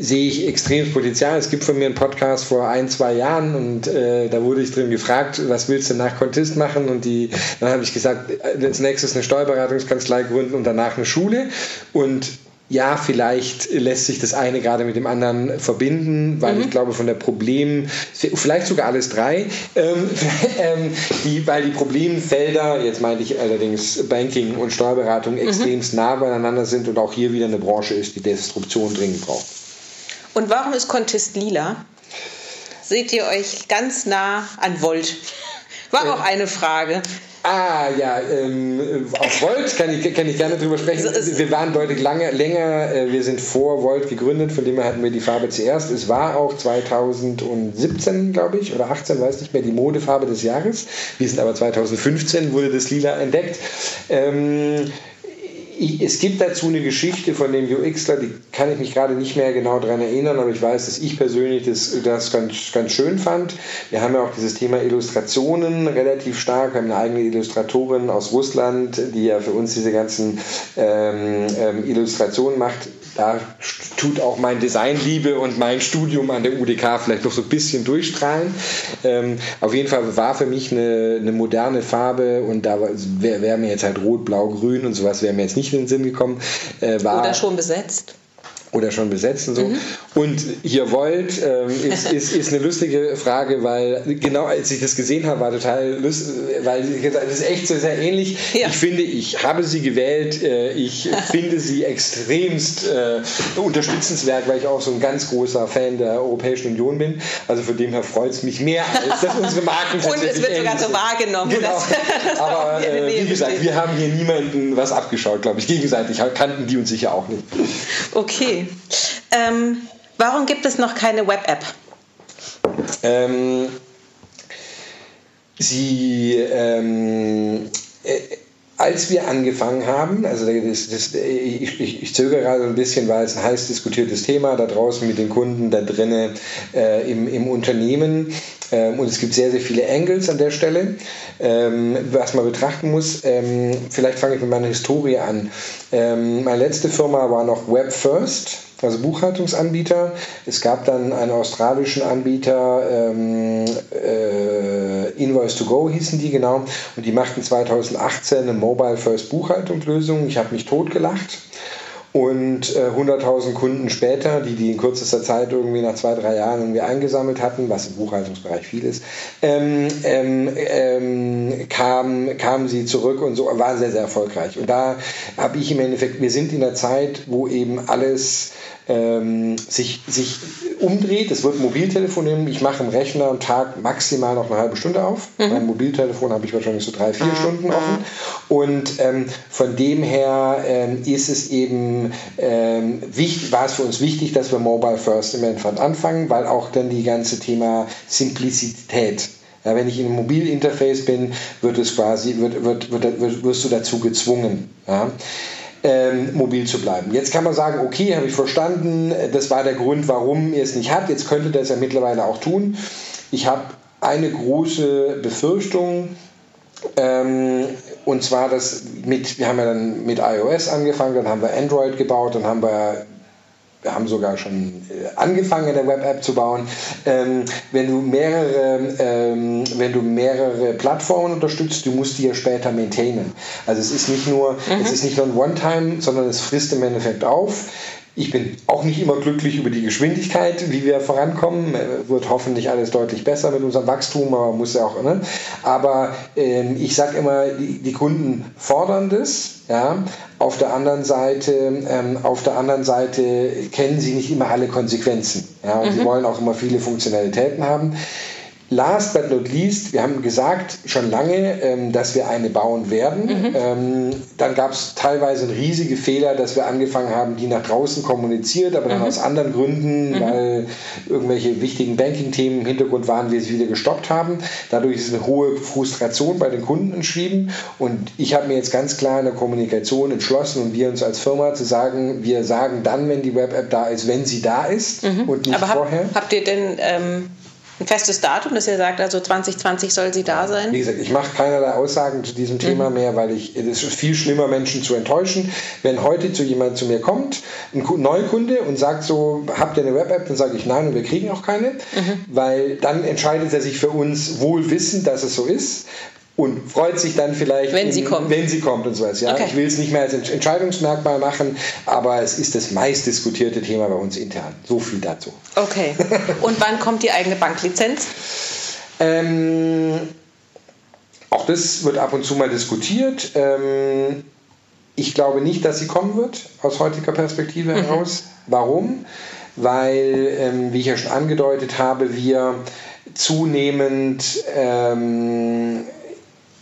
S3: sehe ich extremes Potenzial. Es gibt von mir einen Podcast vor ein, zwei Jahren und äh, da wurde ich drin gefragt, was willst du nach Contist machen? Und die, dann habe ich gesagt, als nächstes eine Steuerberatungskanzlei gründen und danach eine Schule. Und ja, vielleicht lässt sich das eine gerade mit dem anderen verbinden, weil mhm. ich glaube, von der Problem, vielleicht sogar alles drei, ähm, ähm, die, weil die Problemfelder, jetzt meinte ich allerdings Banking und Steuerberatung, mhm. extremst nah beieinander sind und auch hier wieder eine Branche ist, die Disruption dringend braucht.
S2: Und warum ist Contest lila? Seht ihr euch ganz nah an Volt? War auch eine Frage.
S3: Ah, ja, ähm, auf Volt kann ich, kann ich gerne drüber sprechen. Wir waren deutlich lange, länger, äh, wir sind vor Volt gegründet, von dem her hatten wir die Farbe zuerst. Es war auch 2017, glaube ich, oder 18, weiß nicht mehr, die Modefarbe des Jahres. Wir sind aber 2015, wurde das Lila entdeckt. Ähm, ich, es gibt dazu eine Geschichte von dem UXler, die kann ich mich gerade nicht mehr genau daran erinnern, aber ich weiß, dass ich persönlich das, das ganz, ganz schön fand. Wir haben ja auch dieses Thema Illustrationen relativ stark. Wir haben eine eigene Illustratorin aus Russland, die ja für uns diese ganzen ähm, ähm, Illustrationen macht. Da tut auch mein Designliebe und mein Studium an der UDK vielleicht noch so ein bisschen durchstrahlen. Ähm, auf jeden Fall war für mich eine, eine moderne Farbe und da wäre wär mir jetzt halt rot, blau, grün und sowas wäre mir jetzt nicht in den Sinn gekommen.
S2: Äh, war, Oder schon besetzt
S3: oder schon besetzt und so. Mhm. Und hier Volt ähm, ist, ist, ist eine lustige Frage, weil genau als ich das gesehen habe, war total lustig, weil das ist echt so sehr ähnlich. Ja. Ich finde, ich habe sie gewählt, äh, ich finde sie extremst äh, unterstützenswert, weil ich auch so ein ganz großer Fan der Europäischen Union bin. Also von dem her freut es mich mehr, als dass unsere Marken
S2: Und es wird sogar so wahrgenommen.
S3: Genau. Aber äh, wie gesagt, wir haben hier niemanden was abgeschaut, glaube ich. Gegenseitig kannten die uns sicher auch nicht.
S2: Okay. Ähm, warum gibt es noch keine Web-App?
S3: Ähm, sie, ähm, äh, als wir angefangen haben, also das, das, ich, ich, ich, zögere gerade ein bisschen, weil es ein heiß diskutiertes Thema da draußen mit den Kunden, da drinnen äh, im, im Unternehmen. Ähm, und es gibt sehr, sehr viele Angles an der Stelle, ähm, was man betrachten muss. Ähm, vielleicht fange ich mit meiner Historie an. Ähm, meine letzte Firma war noch Web First. Also Buchhaltungsanbieter. Es gab dann einen australischen Anbieter, ähm, äh, Invoice 2 Go hießen die genau, und die machten 2018 eine Mobile First Buchhaltungslösung. Ich habe mich totgelacht. Und äh, 100.000 Kunden später, die die in kürzester Zeit irgendwie nach zwei, drei Jahren irgendwie eingesammelt hatten, was im Buchhaltungsbereich viel ist, ähm, ähm, ähm, kamen kam sie zurück und so war sehr, sehr erfolgreich. Und da habe ich im Endeffekt, wir sind in der Zeit, wo eben alles ähm, sich, sich umdreht. Es wird Mobiltelefon nehmen. Ich mache im Rechner am Tag maximal noch eine halbe Stunde auf. Mhm. Mein Mobiltelefon habe ich wahrscheinlich so drei, vier mhm. Stunden offen. Und ähm, von dem her ähm, ist es eben ähm, wichtig, war es für uns wichtig, dass wir Mobile First im Endeffekt anfangen, weil auch dann die ganze Thema Simplizität ja, wenn ich in einem Mobilinterface bin, wird es quasi, wird, wird, wird, wirst du dazu gezwungen. Ja ähm, mobil zu bleiben. Jetzt kann man sagen, okay, habe ich verstanden, das war der Grund, warum ihr es nicht habt. Jetzt könnte das ja mittlerweile auch tun. Ich habe eine große Befürchtung, ähm, und zwar das mit, wir haben ja dann mit iOS angefangen, dann haben wir Android gebaut, dann haben wir wir haben sogar schon äh, angefangen, eine Web-App zu bauen. Ähm, wenn, du mehrere, ähm, wenn du mehrere Plattformen unterstützt, du musst die ja später maintainen. Also es ist nicht nur, mhm. es ist nicht nur ein One-Time, sondern es frisst im Endeffekt auf. Ich bin auch nicht immer glücklich über die Geschwindigkeit, wie wir vorankommen. Äh, wird hoffentlich alles deutlich besser mit unserem Wachstum, aber muss ja auch. Ne? Aber ähm, ich sage immer, die, die, Kunden fordern das. Ja? Auf der anderen Seite, ähm, auf der anderen Seite kennen sie nicht immer alle Konsequenzen. Ja? Und mhm. sie wollen auch immer viele Funktionalitäten haben. Last but not least, wir haben gesagt schon lange, ähm, dass wir eine bauen werden. Mhm. Ähm, dann gab es teilweise riesige Fehler, dass wir angefangen haben, die nach draußen kommuniziert, aber dann mhm. aus anderen Gründen, mhm. weil irgendwelche wichtigen Banking-Themen im Hintergrund waren, wir es wieder gestoppt haben. Dadurch ist eine hohe Frustration bei den Kunden entschrieben. Und ich habe mir jetzt ganz klar in der Kommunikation entschlossen und wir uns als Firma zu sagen, wir sagen dann, wenn die Web-App da ist, wenn sie da ist
S2: mhm. und nicht aber vorher. Habt ihr denn ähm ein festes Datum, dass ihr sagt, also 2020 soll sie da sein?
S3: Wie gesagt, ich mache keinerlei Aussagen zu diesem Thema mhm. mehr, weil ich, es ist viel schlimmer, Menschen zu enttäuschen. Wenn heute zu jemand zu mir kommt, ein Neukunde und sagt so, habt ihr eine Web-App, dann sage ich nein und wir kriegen auch keine, mhm. weil dann entscheidet er sich für uns wohl wissend, dass es so ist und freut sich dann vielleicht,
S2: wenn sie kommt,
S3: wenn sie kommt und so was. Ja, okay. ich will es nicht mehr als Entscheidungsmerkmal machen, aber es ist das meistdiskutierte Thema bei uns intern. So viel dazu.
S2: Okay. Und wann kommt die eigene Banklizenz?
S3: ähm, auch das wird ab und zu mal diskutiert. Ähm, ich glaube nicht, dass sie kommen wird aus heutiger Perspektive mhm. heraus. Warum? Weil, ähm, wie ich ja schon angedeutet habe, wir zunehmend ähm,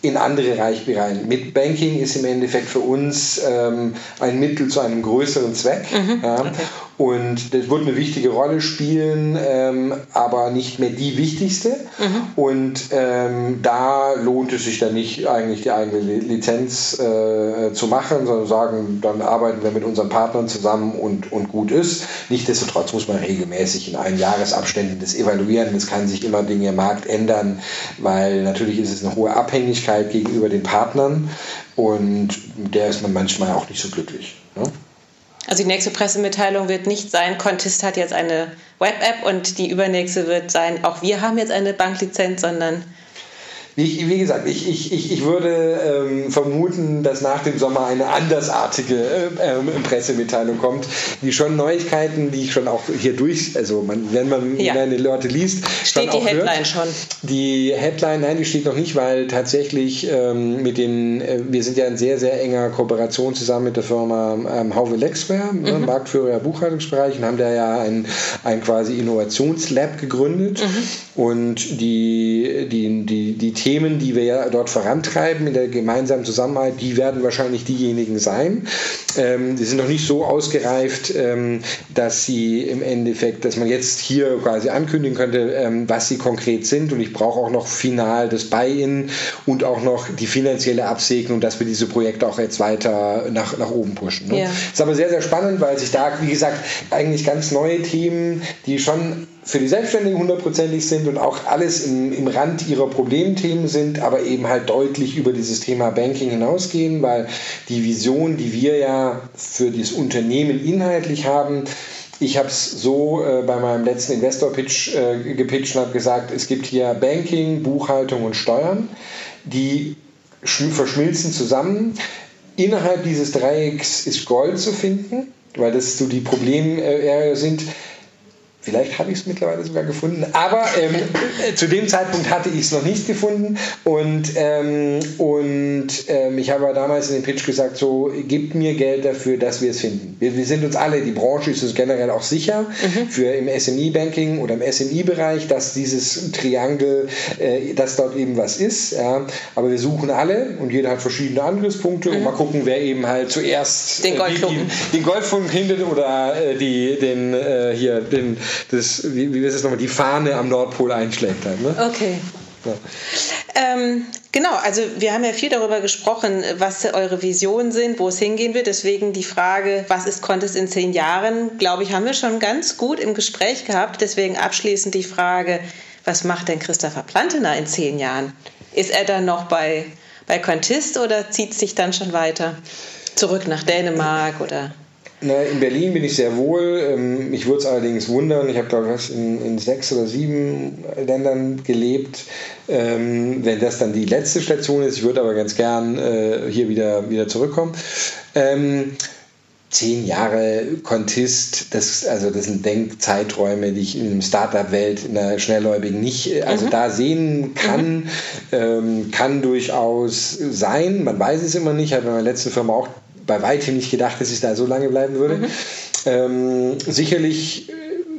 S3: in andere Reichbereiche. Mit Banking ist im Endeffekt für uns ähm, ein Mittel zu einem größeren Zweck. Mhm, ja. okay. Und das wird eine wichtige Rolle spielen, ähm, aber nicht mehr die wichtigste. Mhm. Und ähm, da lohnt es sich dann nicht, eigentlich die eigene Lizenz äh, zu machen, sondern sagen, dann arbeiten wir mit unseren Partnern zusammen und, und gut ist. Nichtsdestotrotz muss man regelmäßig in einen Jahresabständen das evaluieren. Es kann sich immer Dinge im Markt ändern, weil natürlich ist es eine hohe Abhängigkeit gegenüber den Partnern und der ist man manchmal auch nicht so glücklich. Ne?
S2: Also die nächste Pressemitteilung wird nicht sein, Contest hat jetzt eine Web-App und die übernächste wird sein, auch wir haben jetzt eine Banklizenz, sondern
S3: wie, wie gesagt, ich, ich, ich, ich würde ähm, vermuten, dass nach dem Sommer eine andersartige äh, äh, Pressemitteilung kommt, die schon Neuigkeiten, die ich schon auch hier durch, also man, wenn man ja. meine Leute liest,
S2: steht die Headline hört. schon.
S3: Die Headline, nein, die steht noch nicht, weil tatsächlich ähm, mit den, äh, wir sind ja in sehr, sehr enger Kooperation zusammen mit der Firma ähm, Hauve Lexware, ne, mhm. Marktführer im Buchhaltungsbereich, und haben da ja ein, ein quasi Innovationslab gegründet mhm. Und die, die, die, die Themen, die wir ja dort vorantreiben in der gemeinsamen Zusammenarbeit, die werden wahrscheinlich diejenigen sein. Ähm, die sind noch nicht so ausgereift, ähm, dass sie im Endeffekt, dass man jetzt hier quasi ankündigen könnte, ähm, was sie konkret sind. Und ich brauche auch noch final das Buy-in und auch noch die finanzielle Absegnung, dass wir diese Projekte auch jetzt weiter nach, nach oben pushen. Ne? Ja. Ist aber sehr, sehr spannend, weil sich da, wie gesagt, eigentlich ganz neue Themen, die schon für die Selbstständigen hundertprozentig sind und auch alles im, im Rand ihrer Problemthemen sind, aber eben halt deutlich über dieses Thema Banking hinausgehen, weil die Vision, die wir ja für das Unternehmen inhaltlich haben, Ich habe es so äh, bei meinem letzten Investor-Pitch äh, gepitcht und habe gesagt, es gibt hier Banking, Buchhaltung und Steuern, die verschmilzen zusammen. Innerhalb dieses Dreiecks ist Gold zu finden, weil das so die Probleme sind. Vielleicht habe ich es mittlerweile sogar gefunden, aber ähm, äh, zu dem Zeitpunkt hatte ich es noch nicht gefunden und, ähm, und ähm, ich habe damals in dem Pitch gesagt, so, gebt mir Geld dafür, dass wir es finden. Wir, wir sind uns alle, die Branche ist uns generell auch sicher mhm. für im SME-Banking oder im SME-Bereich, dass dieses Triangel, äh, dass dort eben was ist, ja. aber wir suchen alle und jeder hat verschiedene Angriffspunkte mhm. und mal gucken, wer eben halt zuerst
S2: den Goldfunken, äh,
S3: den Goldfunken findet oder äh, die, den, äh, hier, den das, wie, wie ist es nochmal, die Fahne am Nordpol einschlägt halt. Ne?
S2: Okay. Ja. Ähm, genau, also wir haben ja viel darüber gesprochen, was eure Visionen sind, wo es hingehen wird. Deswegen die Frage, was ist Contest in zehn Jahren, glaube ich, haben wir schon ganz gut im Gespräch gehabt. Deswegen abschließend die Frage, was macht denn Christopher Plantener in zehn Jahren? Ist er dann noch bei, bei Contist oder zieht sich dann schon weiter zurück nach Dänemark oder?
S3: Na, in Berlin bin ich sehr wohl. Ähm, mich würde es allerdings wundern. Ich habe, glaube ich, in, in, sechs oder sieben Ländern gelebt. Ähm, wenn das dann die letzte Station ist, ich würde aber ganz gern äh, hier wieder, wieder zurückkommen. Ähm, zehn Jahre Contist, das, also das sind Denkzeiträume, die ich in der Startup-Welt, in der Schnellläubigen nicht, äh, also mhm. da sehen kann, mhm. ähm, kann durchaus sein. Man weiß es immer nicht, hat meine letzte Firma auch bei weitem nicht gedacht, dass ich da so lange bleiben würde. Mhm. Ähm, sicherlich äh,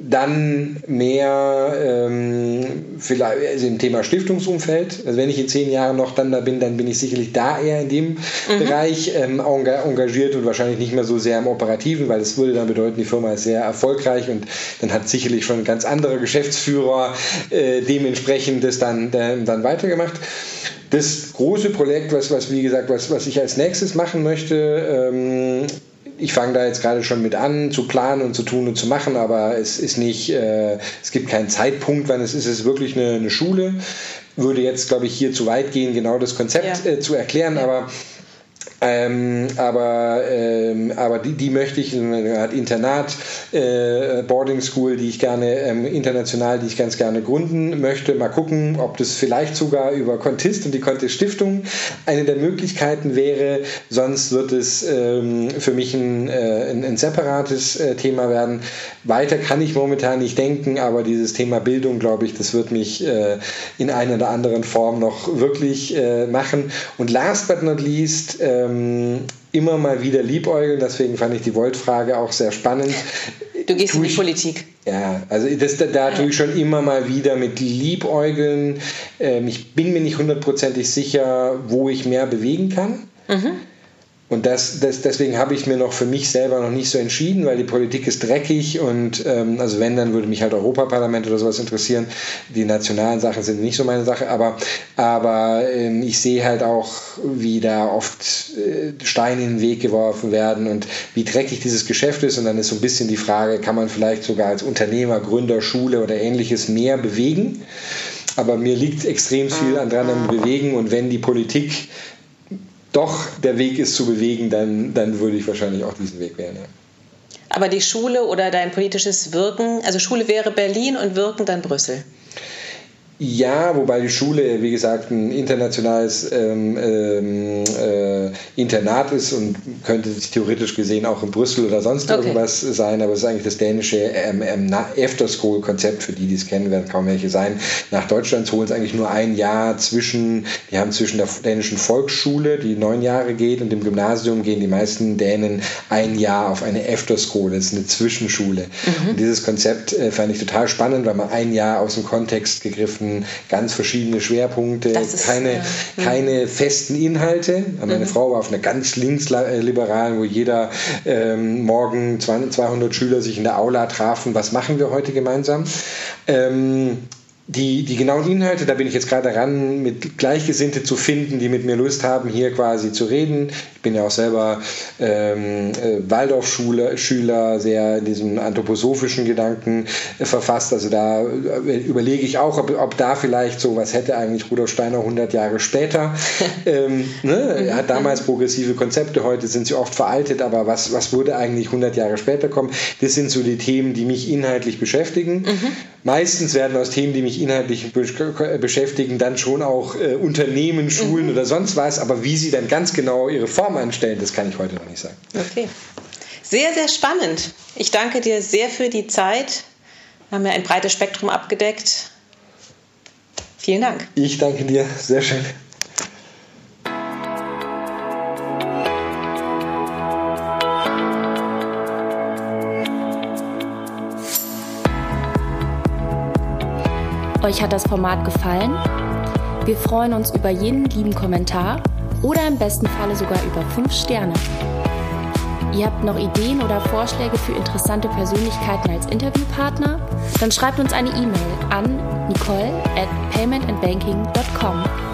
S3: dann mehr ähm, vielleicht also im Thema Stiftungsumfeld. Also wenn ich in zehn Jahren noch dann da bin, dann bin ich sicherlich da eher in dem mhm. Bereich ähm, engagiert und wahrscheinlich nicht mehr so sehr im Operativen, weil das würde dann bedeuten, die Firma ist sehr erfolgreich und dann hat sicherlich schon ein ganz anderer Geschäftsführer äh, dementsprechend das dann, dann weitergemacht. Das große Projekt, was, was wie gesagt, was, was ich als nächstes machen möchte, ähm, ich fange da jetzt gerade schon mit an zu planen und zu tun und zu machen, aber es ist nicht, äh, es gibt keinen Zeitpunkt, wann es ist. Es ist wirklich eine, eine Schule. Würde jetzt, glaube ich, hier zu weit gehen, genau das Konzept ja. äh, zu erklären, ja. aber ähm, aber ähm, aber die, die möchte ich, eine Art Internat, äh, Boarding School, die ich gerne ähm, international, die ich ganz gerne gründen möchte. Mal gucken, ob das vielleicht sogar über Contist und die Contist Stiftung eine der Möglichkeiten wäre. Sonst wird es ähm, für mich ein, äh, ein, ein separates äh, Thema werden. Weiter kann ich momentan nicht denken, aber dieses Thema Bildung, glaube ich, das wird mich äh, in einer oder anderen Form noch wirklich äh, machen. Und last but not least, ähm, ähm, immer mal wieder liebäugeln. Deswegen fand ich die Volt-Frage auch sehr spannend.
S2: Du gehst in die Politik.
S3: Ja, also das, da, da tue ich schon immer mal wieder mit Liebäugeln. Ähm, ich bin mir nicht hundertprozentig sicher, wo ich mehr bewegen kann. Mhm. Und das, das, deswegen habe ich mir noch für mich selber noch nicht so entschieden, weil die Politik ist dreckig und ähm, also wenn, dann würde mich halt Europaparlament oder sowas interessieren. Die nationalen Sachen sind nicht so meine Sache, aber, aber ähm, ich sehe halt auch, wie da oft äh, Steine in den Weg geworfen werden und wie dreckig dieses Geschäft ist. Und dann ist so ein bisschen die Frage, kann man vielleicht sogar als Unternehmer, Gründer, Schule oder ähnliches mehr bewegen? Aber mir liegt extrem viel an dran am Bewegen und wenn die Politik doch der Weg ist zu bewegen, dann, dann würde ich wahrscheinlich auch diesen Weg wählen. Ja.
S2: Aber die Schule oder dein politisches Wirken, also Schule wäre Berlin und Wirken dann Brüssel.
S3: Ja, wobei die Schule, wie gesagt, ein internationales ähm, ähm, äh, Internat ist und könnte sich theoretisch gesehen auch in Brüssel oder sonst okay. irgendwas sein, aber es ist eigentlich das dänische ähm, ähm After-School-Konzept, für die, die es kennen, werden kaum welche sein. Nach Deutschland holen es eigentlich nur ein Jahr zwischen, die haben zwischen der dänischen Volksschule, die neun Jahre geht, und dem Gymnasium gehen die meisten Dänen ein Jahr auf eine After-School, das ist eine Zwischenschule. Mhm. Und dieses Konzept äh, fand ich total spannend, weil man ein Jahr aus dem Kontext gegriffen hatten ganz verschiedene Schwerpunkte, ist, keine, ja. Mhm. keine festen Inhalte. Meine mhm. Frau war auf einer ganz linksliberalen, wo jeder ähm, morgen 200 Schüler sich in der Aula trafen. Was machen wir heute gemeinsam? Ähm, die, die genauen Inhalte, da bin ich jetzt gerade dran, mit Gleichgesinnte zu finden, die mit mir Lust haben, hier quasi zu reden. Ich bin ja auch selber ähm, äh, Waldorfschüler, sehr in diesem anthroposophischen Gedanken äh, verfasst. Also da äh, überlege ich auch, ob, ob da vielleicht so was hätte eigentlich Rudolf Steiner 100 Jahre später. ähm, ne? Er hat damals progressive Konzepte, heute sind sie oft veraltet, aber was, was würde eigentlich 100 Jahre später kommen? Das sind so die Themen, die mich inhaltlich beschäftigen. Mhm. Meistens werden aus Themen, die mich inhaltlich beschäftigen, dann schon auch äh, Unternehmen, Schulen mhm. oder sonst was, aber wie sie dann ganz genau ihre Form anstellen, das kann ich heute noch nicht sagen.
S2: Okay. Sehr, sehr spannend. Ich danke dir sehr für die Zeit. Wir haben ja ein breites Spektrum abgedeckt. Vielen Dank.
S3: Ich danke dir. Sehr schön.
S1: Euch hat das Format gefallen? Wir freuen uns über jeden lieben Kommentar oder im besten Falle sogar über 5 Sterne. Ihr habt noch Ideen oder Vorschläge für interessante Persönlichkeiten als Interviewpartner? Dann schreibt uns eine E-Mail an nicole at paymentandbanking.com